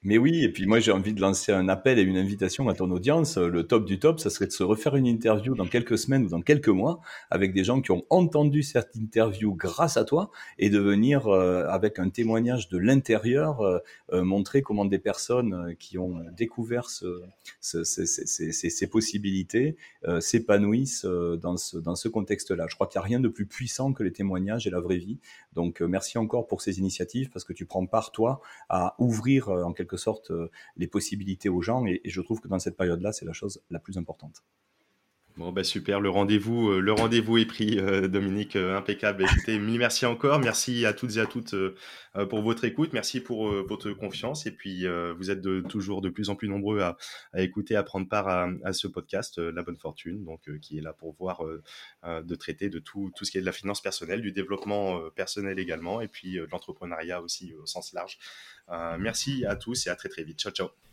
Mais oui, et puis moi j'ai envie de lancer un appel et une invitation à ton audience. Le top du top, ça serait de se refaire une interview dans quelques semaines ou dans quelques mois avec des gens qui ont entendu cette interview grâce à toi et de venir euh, avec un témoignage de l'intérieur euh, euh, montrer comment des personnes qui ont découvert ce, ce, ces, ces, ces, possibilités s'épanouissent dans ce, dans ce contexte-là. Je crois qu'il n'y a rien de plus puissant que les témoignages et la vraie vie. Donc merci encore pour ces initiatives parce que tu prends part toi à ouvrir en quelque sorte euh, les possibilités aux gens. Et, je trouve que dans cette période-là, c'est la chose la plus importante. Bon bah super, le rendez-vous, euh, le rendez-vous est pris, euh, Dominique, impeccable. Écoutez, mille merci encore, merci à toutes et à toutes pour votre écoute, merci pour votre confiance et puis vous êtes toujours de plus en plus nombreux à, écouter, à prendre part à, ce podcast, La Bonne Fortune, donc qui est là pour voir de traiter de tout, tout ce qui est de la finance personnelle, du développement personnel également et puis de l'entrepreneuriat aussi au sens large. Euh, merci à tous et à très très vite. Ciao ciao.